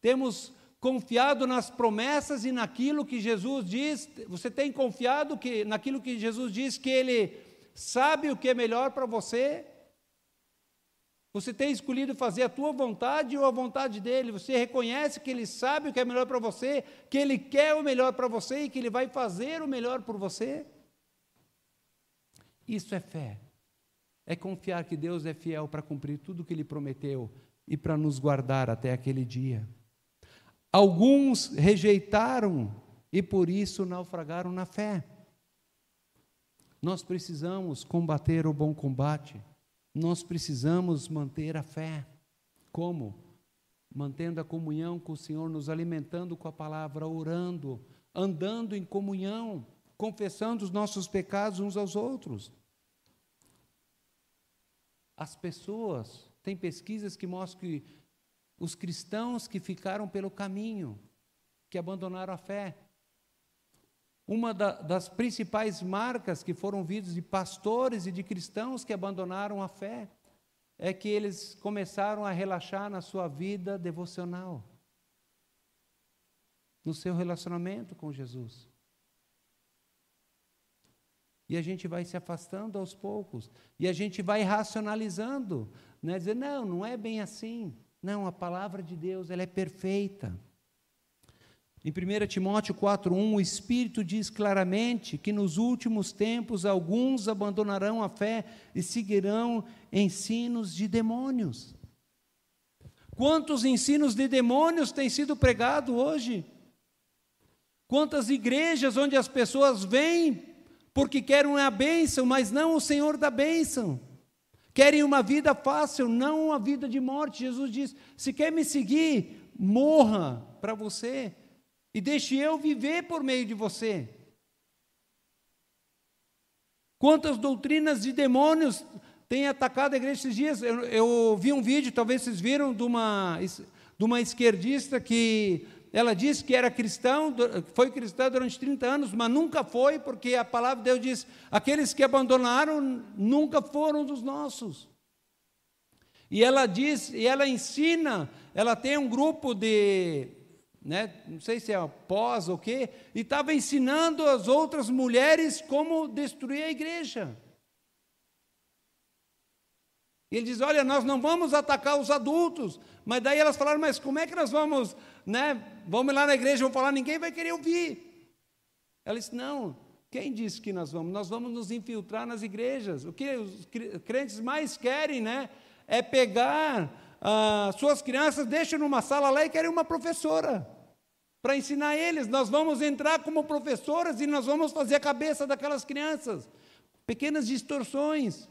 Temos confiado nas promessas e naquilo que Jesus diz. Você tem confiado que naquilo que Jesus diz que ele sabe o que é melhor para você? Você tem escolhido fazer a tua vontade ou a vontade dele? Você reconhece que ele sabe o que é melhor para você, que ele quer o melhor para você e que ele vai fazer o melhor por você? Isso é fé. É confiar que Deus é fiel para cumprir tudo o que ele prometeu e para nos guardar até aquele dia. Alguns rejeitaram e por isso naufragaram na fé. Nós precisamos combater o bom combate. Nós precisamos manter a fé. Como? Mantendo a comunhão com o Senhor, nos alimentando com a palavra, orando, andando em comunhão, confessando os nossos pecados uns aos outros. As pessoas, tem pesquisas que mostram que os cristãos que ficaram pelo caminho, que abandonaram a fé. Uma da, das principais marcas que foram vistas de pastores e de cristãos que abandonaram a fé é que eles começaram a relaxar na sua vida devocional, no seu relacionamento com Jesus. E a gente vai se afastando aos poucos, e a gente vai racionalizando, né? dizer, não, não é bem assim. Não, a palavra de Deus ela é perfeita. Em 1 Timóteo 4,1, o Espírito diz claramente que nos últimos tempos alguns abandonarão a fé e seguirão ensinos de demônios. Quantos ensinos de demônios têm sido pregados hoje? Quantas igrejas onde as pessoas vêm porque querem a bênção, mas não o Senhor da bênção. Querem uma vida fácil, não uma vida de morte. Jesus diz: se quer me seguir, morra para você e deixe eu viver por meio de você. Quantas doutrinas de demônios têm atacado a igreja esses dias? Eu, eu vi um vídeo, talvez vocês viram, de uma, de uma esquerdista que ela disse que era cristão, foi cristã durante 30 anos, mas nunca foi, porque a palavra de Deus diz: aqueles que abandonaram nunca foram dos nossos. E ela diz, e ela ensina, ela tem um grupo de né, não sei se é pós ou quê, e estava ensinando as outras mulheres como destruir a igreja. Ele diz: Olha, nós não vamos atacar os adultos. Mas daí elas falaram: Mas como é que nós vamos, né? Vamos lá na igreja, vamos falar, ninguém vai querer ouvir. Ela disse: Não, quem disse que nós vamos? Nós vamos nos infiltrar nas igrejas. O que os crentes mais querem, né? É pegar ah, suas crianças, deixam numa sala lá e querem uma professora para ensinar eles. Nós vamos entrar como professoras e nós vamos fazer a cabeça daquelas crianças. Pequenas distorções.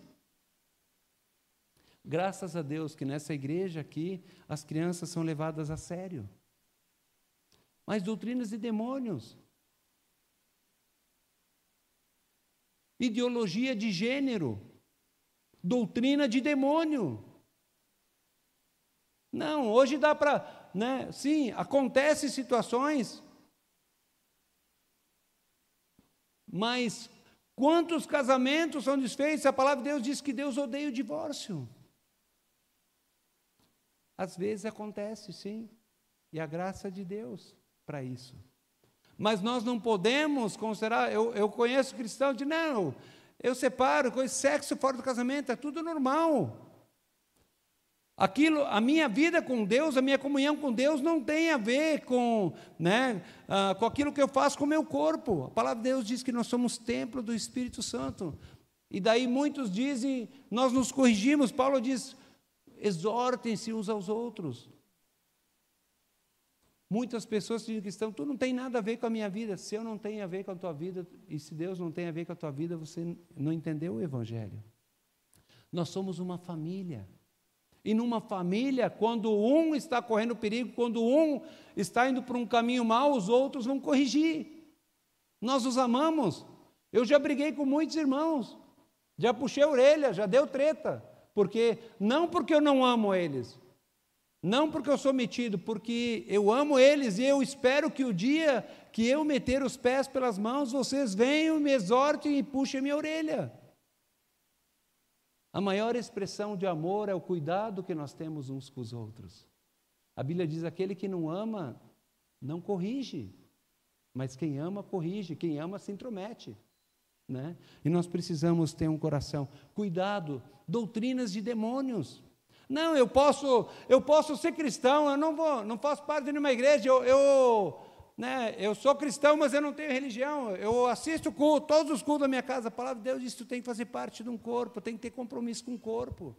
Graças a Deus que nessa igreja aqui as crianças são levadas a sério. Mas doutrinas de demônios. Ideologia de gênero. Doutrina de demônio. Não, hoje dá para né? Sim, acontecem situações, mas quantos casamentos são desfeitos? A palavra de Deus diz que Deus odeia o divórcio. Às vezes acontece, sim, e a graça de Deus para isso. Mas nós não podemos considerar, eu, eu conheço cristãos de não, eu separo, com sexo fora do casamento, é tudo normal. Aquilo, a minha vida com Deus, a minha comunhão com Deus não tem a ver com, né, uh, com aquilo que eu faço com o meu corpo. A palavra de Deus diz que nós somos templo do Espírito Santo. E daí muitos dizem, nós nos corrigimos. Paulo diz: exortem-se uns aos outros. Muitas pessoas dizem que estão, tu não tem nada a ver com a minha vida. Se eu não tenho a ver com a tua vida, e se Deus não tem a ver com a tua vida, você não entendeu o Evangelho. Nós somos uma família. E numa família, quando um está correndo perigo, quando um está indo por um caminho mau, os outros vão corrigir. Nós os amamos. Eu já briguei com muitos irmãos, já puxei a orelha, já deu treta, porque não porque eu não amo eles, não porque eu sou metido, porque eu amo eles e eu espero que o dia que eu meter os pés pelas mãos, vocês venham, me exortem e puxem minha orelha. A maior expressão de amor é o cuidado que nós temos uns com os outros. A Bíblia diz: aquele que não ama, não corrige. Mas quem ama, corrige. Quem ama, se intromete. Né? E nós precisamos ter um coração. Cuidado, doutrinas de demônios. Não, eu posso, eu posso ser cristão, eu não vou, não faço parte de nenhuma igreja, eu, eu né, eu sou cristão, mas eu não tenho religião, eu assisto culto, todos os cultos da minha casa, a palavra de Deus diz que tu tem que fazer parte de um corpo, tem que ter compromisso com o corpo.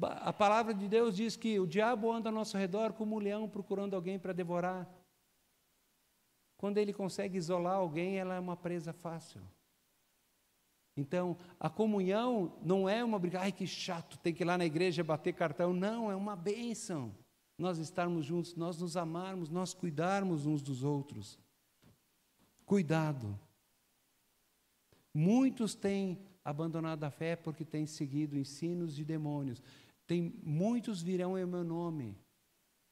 A palavra de Deus diz que o diabo anda ao nosso redor como um leão procurando alguém para devorar. Quando ele consegue isolar alguém, ela é uma presa fácil. Então, a comunhão não é uma briga, ai que chato, tem que ir lá na igreja bater cartão. Não, é uma bênção nós estarmos juntos, nós nos amarmos, nós cuidarmos uns dos outros. Cuidado. Muitos têm abandonado a fé porque têm seguido ensinos de demônios. Tem, muitos virão em meu nome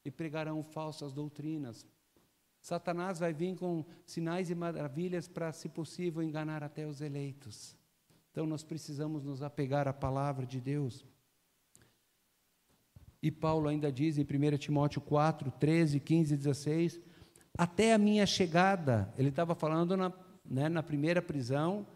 e pregarão falsas doutrinas. Satanás vai vir com sinais e maravilhas para, se possível, enganar até os eleitos. Então nós precisamos nos apegar à palavra de Deus. E Paulo ainda diz em 1 Timóteo 4, 13, 15 e 16: Até a minha chegada, ele estava falando na, né, na primeira prisão,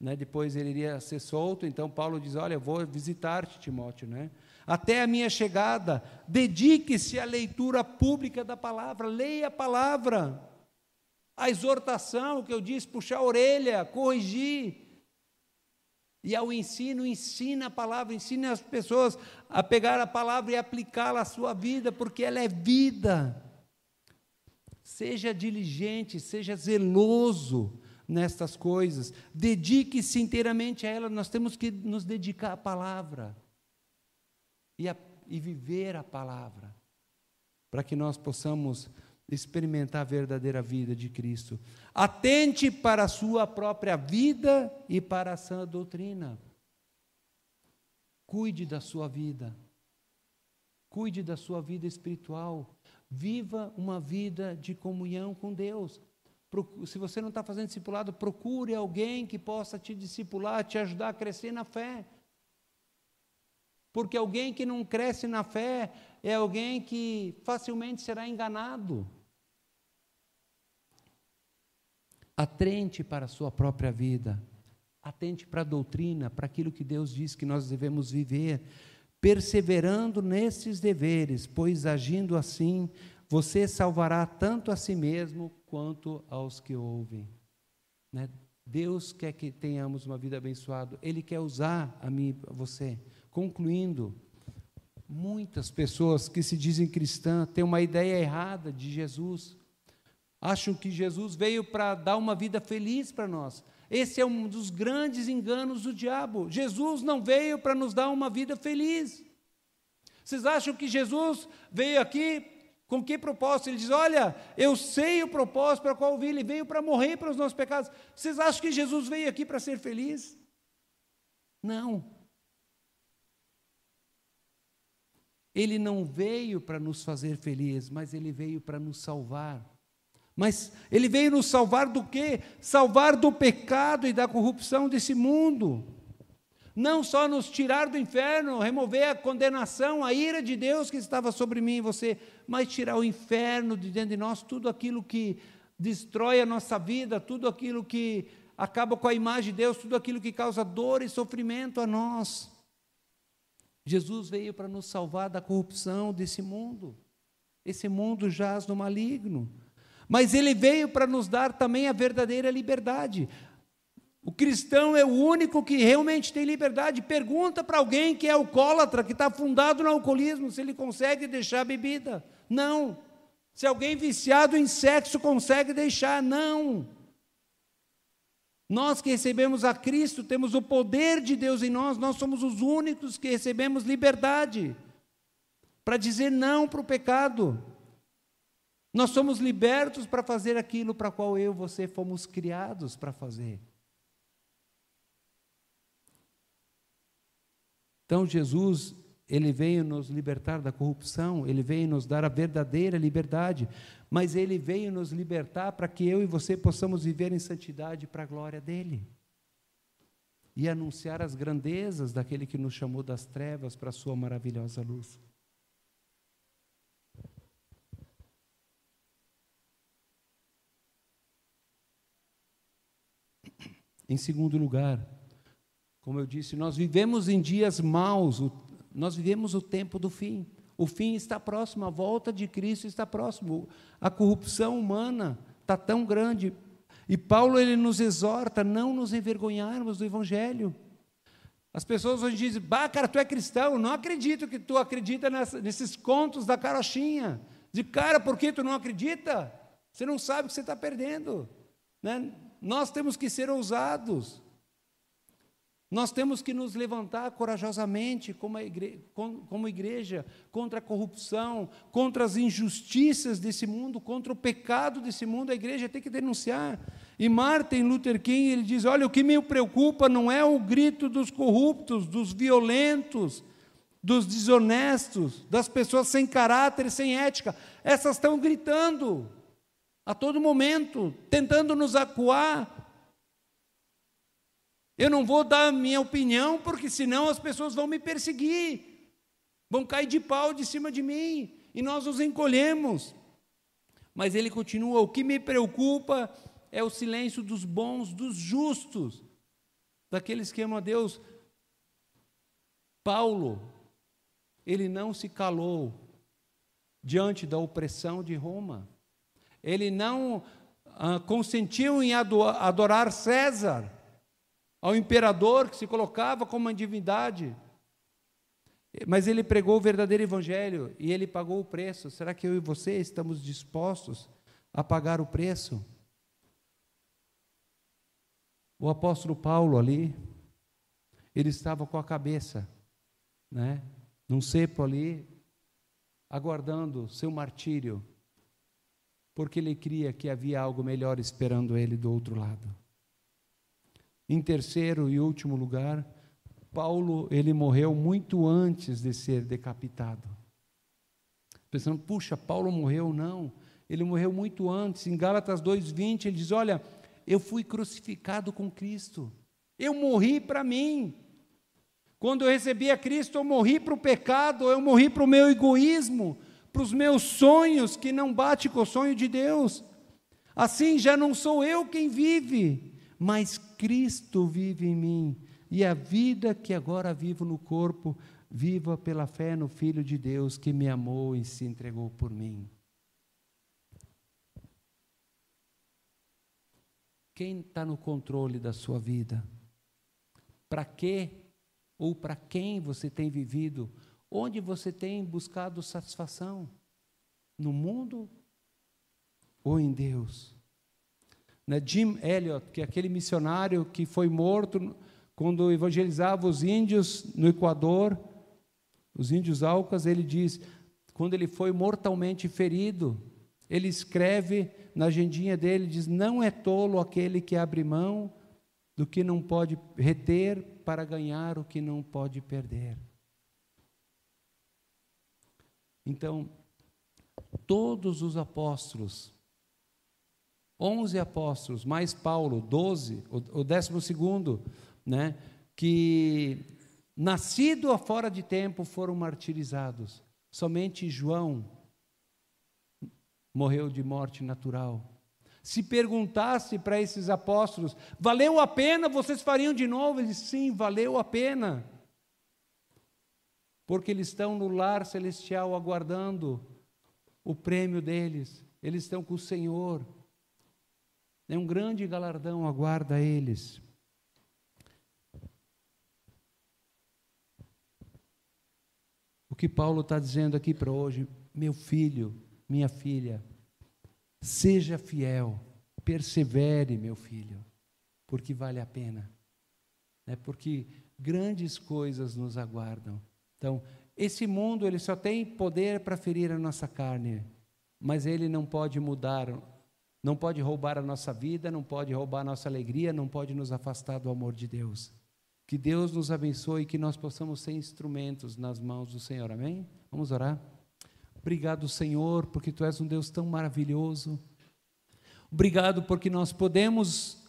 né? depois ele iria ser solto, então Paulo diz: Olha, vou visitar-te, Timóteo. Né? Até a minha chegada, dedique-se à leitura pública da palavra, leia a palavra. A exortação que eu disse, puxar a orelha, corrigir. E ao ensino, ensina a palavra, ensina as pessoas a pegar a palavra e aplicá-la à sua vida, porque ela é vida. Seja diligente, seja zeloso nestas coisas, dedique-se inteiramente a ela. Nós temos que nos dedicar à palavra e, a, e viver a palavra, para que nós possamos experimentar a verdadeira vida de Cristo. Atente para a sua própria vida e para a sã doutrina. Cuide da sua vida. Cuide da sua vida espiritual. Viva uma vida de comunhão com Deus. Se você não está fazendo discipulado, procure alguém que possa te discipular, te ajudar a crescer na fé. Porque alguém que não cresce na fé é alguém que facilmente será enganado. Atente para a sua própria vida, atente para a doutrina, para aquilo que Deus diz que nós devemos viver, perseverando nesses deveres, pois agindo assim, você salvará tanto a si mesmo quanto aos que ouvem. Né? Deus quer que tenhamos uma vida abençoada, Ele quer usar a mim, você. Concluindo, muitas pessoas que se dizem cristãs têm uma ideia errada de Jesus. Acham que Jesus veio para dar uma vida feliz para nós. Esse é um dos grandes enganos do diabo. Jesus não veio para nos dar uma vida feliz. Vocês acham que Jesus veio aqui com que propósito? Ele diz: Olha, eu sei o propósito para qual veio. Ele veio para morrer pelos nossos pecados. Vocês acham que Jesus veio aqui para ser feliz? Não. Ele não veio para nos fazer felizes, mas ele veio para nos salvar. Mas ele veio nos salvar do quê? Salvar do pecado e da corrupção desse mundo. Não só nos tirar do inferno, remover a condenação, a ira de Deus que estava sobre mim e você, mas tirar o inferno de dentro de nós, tudo aquilo que destrói a nossa vida, tudo aquilo que acaba com a imagem de Deus, tudo aquilo que causa dor e sofrimento a nós. Jesus veio para nos salvar da corrupção desse mundo. Esse mundo jaz no maligno. Mas ele veio para nos dar também a verdadeira liberdade. O cristão é o único que realmente tem liberdade. Pergunta para alguém que é alcoólatra, que está fundado no alcoolismo, se ele consegue deixar a bebida. Não. Se alguém viciado em sexo consegue deixar. Não. Nós que recebemos a Cristo, temos o poder de Deus em nós, nós somos os únicos que recebemos liberdade para dizer não para o pecado. Nós somos libertos para fazer aquilo para qual eu e você fomos criados para fazer. Então Jesus, ele veio nos libertar da corrupção, ele veio nos dar a verdadeira liberdade mas ele veio nos libertar para que eu e você possamos viver em santidade para a glória dele. E anunciar as grandezas daquele que nos chamou das trevas para a sua maravilhosa luz. Em segundo lugar, como eu disse, nós vivemos em dias maus, nós vivemos o tempo do fim. O fim está próximo, a volta de Cristo está próximo. A corrupção humana está tão grande. E Paulo ele nos exorta não nos envergonharmos do Evangelho. As pessoas hoje dizem, bah, cara, tu é cristão, não acredito que tu acredita nessa, nesses contos da carochinha. De cara, por que tu não acredita? Você não sabe o que você está perdendo. Né? Nós temos que ser ousados. Nós temos que nos levantar corajosamente como igreja, como igreja, contra a corrupção, contra as injustiças desse mundo, contra o pecado desse mundo. A igreja tem que denunciar. E Martin Luther King ele diz: Olha, o que me preocupa não é o grito dos corruptos, dos violentos, dos desonestos, das pessoas sem caráter sem ética. Essas estão gritando a todo momento, tentando nos acuar, eu não vou dar a minha opinião, porque senão as pessoas vão me perseguir, vão cair de pau de cima de mim, e nós nos encolhemos. Mas ele continua: o que me preocupa é o silêncio dos bons, dos justos. daqueles que amam a Deus. Paulo, ele não se calou diante da opressão de Roma. Ele não ah, consentiu em adorar César, ao imperador que se colocava como uma divindade. Mas ele pregou o verdadeiro evangelho e ele pagou o preço. Será que eu e você estamos dispostos a pagar o preço? O apóstolo Paulo ali, ele estava com a cabeça, né, num cepo ali, aguardando seu martírio, porque ele cria que havia algo melhor esperando ele do outro lado. Em terceiro e último lugar, Paulo, ele morreu muito antes de ser decapitado. Pensando, puxa, Paulo morreu? Não, ele morreu muito antes. Em Gálatas 2,20, ele diz: Olha, eu fui crucificado com Cristo. Eu morri para mim. Quando eu recebi a Cristo, eu morri para o pecado, eu morri para o meu egoísmo, para os meus sonhos que não bate com o sonho de Deus. Assim já não sou eu quem vive, mas Cristo vive em mim. E a vida que agora vivo no corpo, viva pela fé no Filho de Deus que me amou e se entregou por mim. Quem está no controle da sua vida? Para quê ou para quem você tem vivido? Onde você tem buscado satisfação? No mundo ou em Deus? Né, Jim Elliot, que é aquele missionário que foi morto quando evangelizava os índios no Equador, os índios Alcas, ele diz: quando ele foi mortalmente ferido, ele escreve na agendinha dele, diz: Não é tolo aquele que abre mão do que não pode reter para ganhar o que não pode perder. Então, todos os apóstolos, onze apóstolos, mais Paulo, doze, o décimo segundo, né, que nascido fora de tempo foram martirizados. Somente João morreu de morte natural. Se perguntasse para esses apóstolos, valeu a pena, vocês fariam de novo? Eles, sim, valeu a pena. Porque eles estão no lar celestial aguardando o prêmio deles, eles estão com o Senhor. É um grande galardão aguarda eles. O que Paulo está dizendo aqui para hoje, meu filho, minha filha, seja fiel, persevere, meu filho, porque vale a pena. É porque grandes coisas nos aguardam. Então, esse mundo ele só tem poder para ferir a nossa carne, mas ele não pode mudar, não pode roubar a nossa vida, não pode roubar a nossa alegria, não pode nos afastar do amor de Deus. Que Deus nos abençoe e que nós possamos ser instrumentos nas mãos do Senhor. Amém? Vamos orar? Obrigado, Senhor, porque tu és um Deus tão maravilhoso. Obrigado porque nós podemos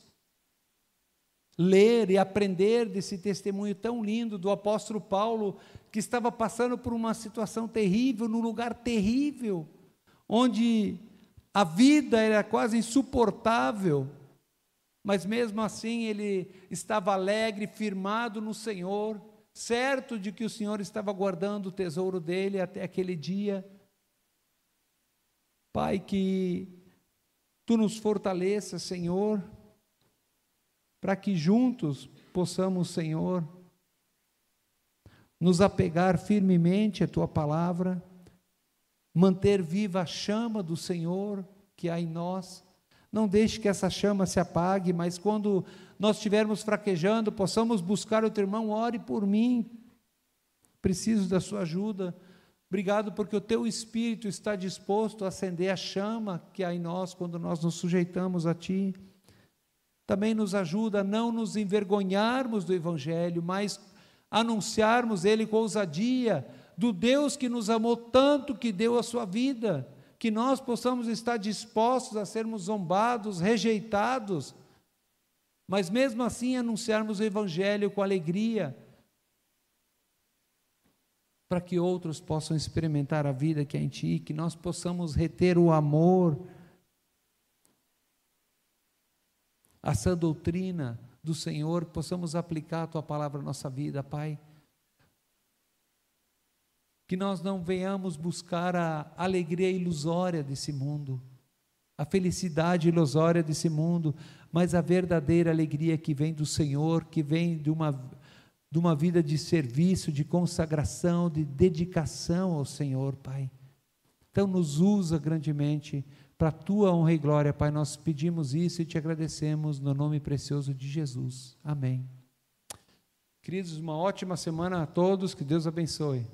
ler e aprender desse testemunho tão lindo do apóstolo Paulo, que estava passando por uma situação terrível, num lugar terrível, onde a vida era quase insuportável, mas mesmo assim ele estava alegre, firmado no Senhor, certo de que o Senhor estava guardando o tesouro dele até aquele dia. Pai, que tu nos fortaleça, Senhor, para que juntos possamos, Senhor, nos apegar firmemente à tua palavra, manter viva a chama do Senhor que há em nós. Não deixe que essa chama se apague, mas quando nós estivermos fraquejando, possamos buscar o teu irmão, ore por mim. Preciso da sua ajuda. Obrigado porque o teu espírito está disposto a acender a chama que há em nós quando nós nos sujeitamos a ti. Também nos ajuda a não nos envergonharmos do evangelho, mas anunciarmos ele com ousadia do Deus que nos amou tanto que deu a sua vida, que nós possamos estar dispostos a sermos zombados, rejeitados, mas mesmo assim anunciarmos o evangelho com alegria para que outros possam experimentar a vida que é em Ti, que nós possamos reter o amor, a sã doutrina do Senhor, possamos aplicar a tua palavra à nossa vida, Pai. Que nós não venhamos buscar a alegria ilusória desse mundo, a felicidade ilusória desse mundo, mas a verdadeira alegria que vem do Senhor, que vem de uma, de uma vida de serviço, de consagração, de dedicação ao Senhor, Pai. Então, nos usa grandemente para a tua honra e glória, Pai. Nós pedimos isso e te agradecemos no nome precioso de Jesus. Amém. Queridos, uma ótima semana a todos, que Deus abençoe.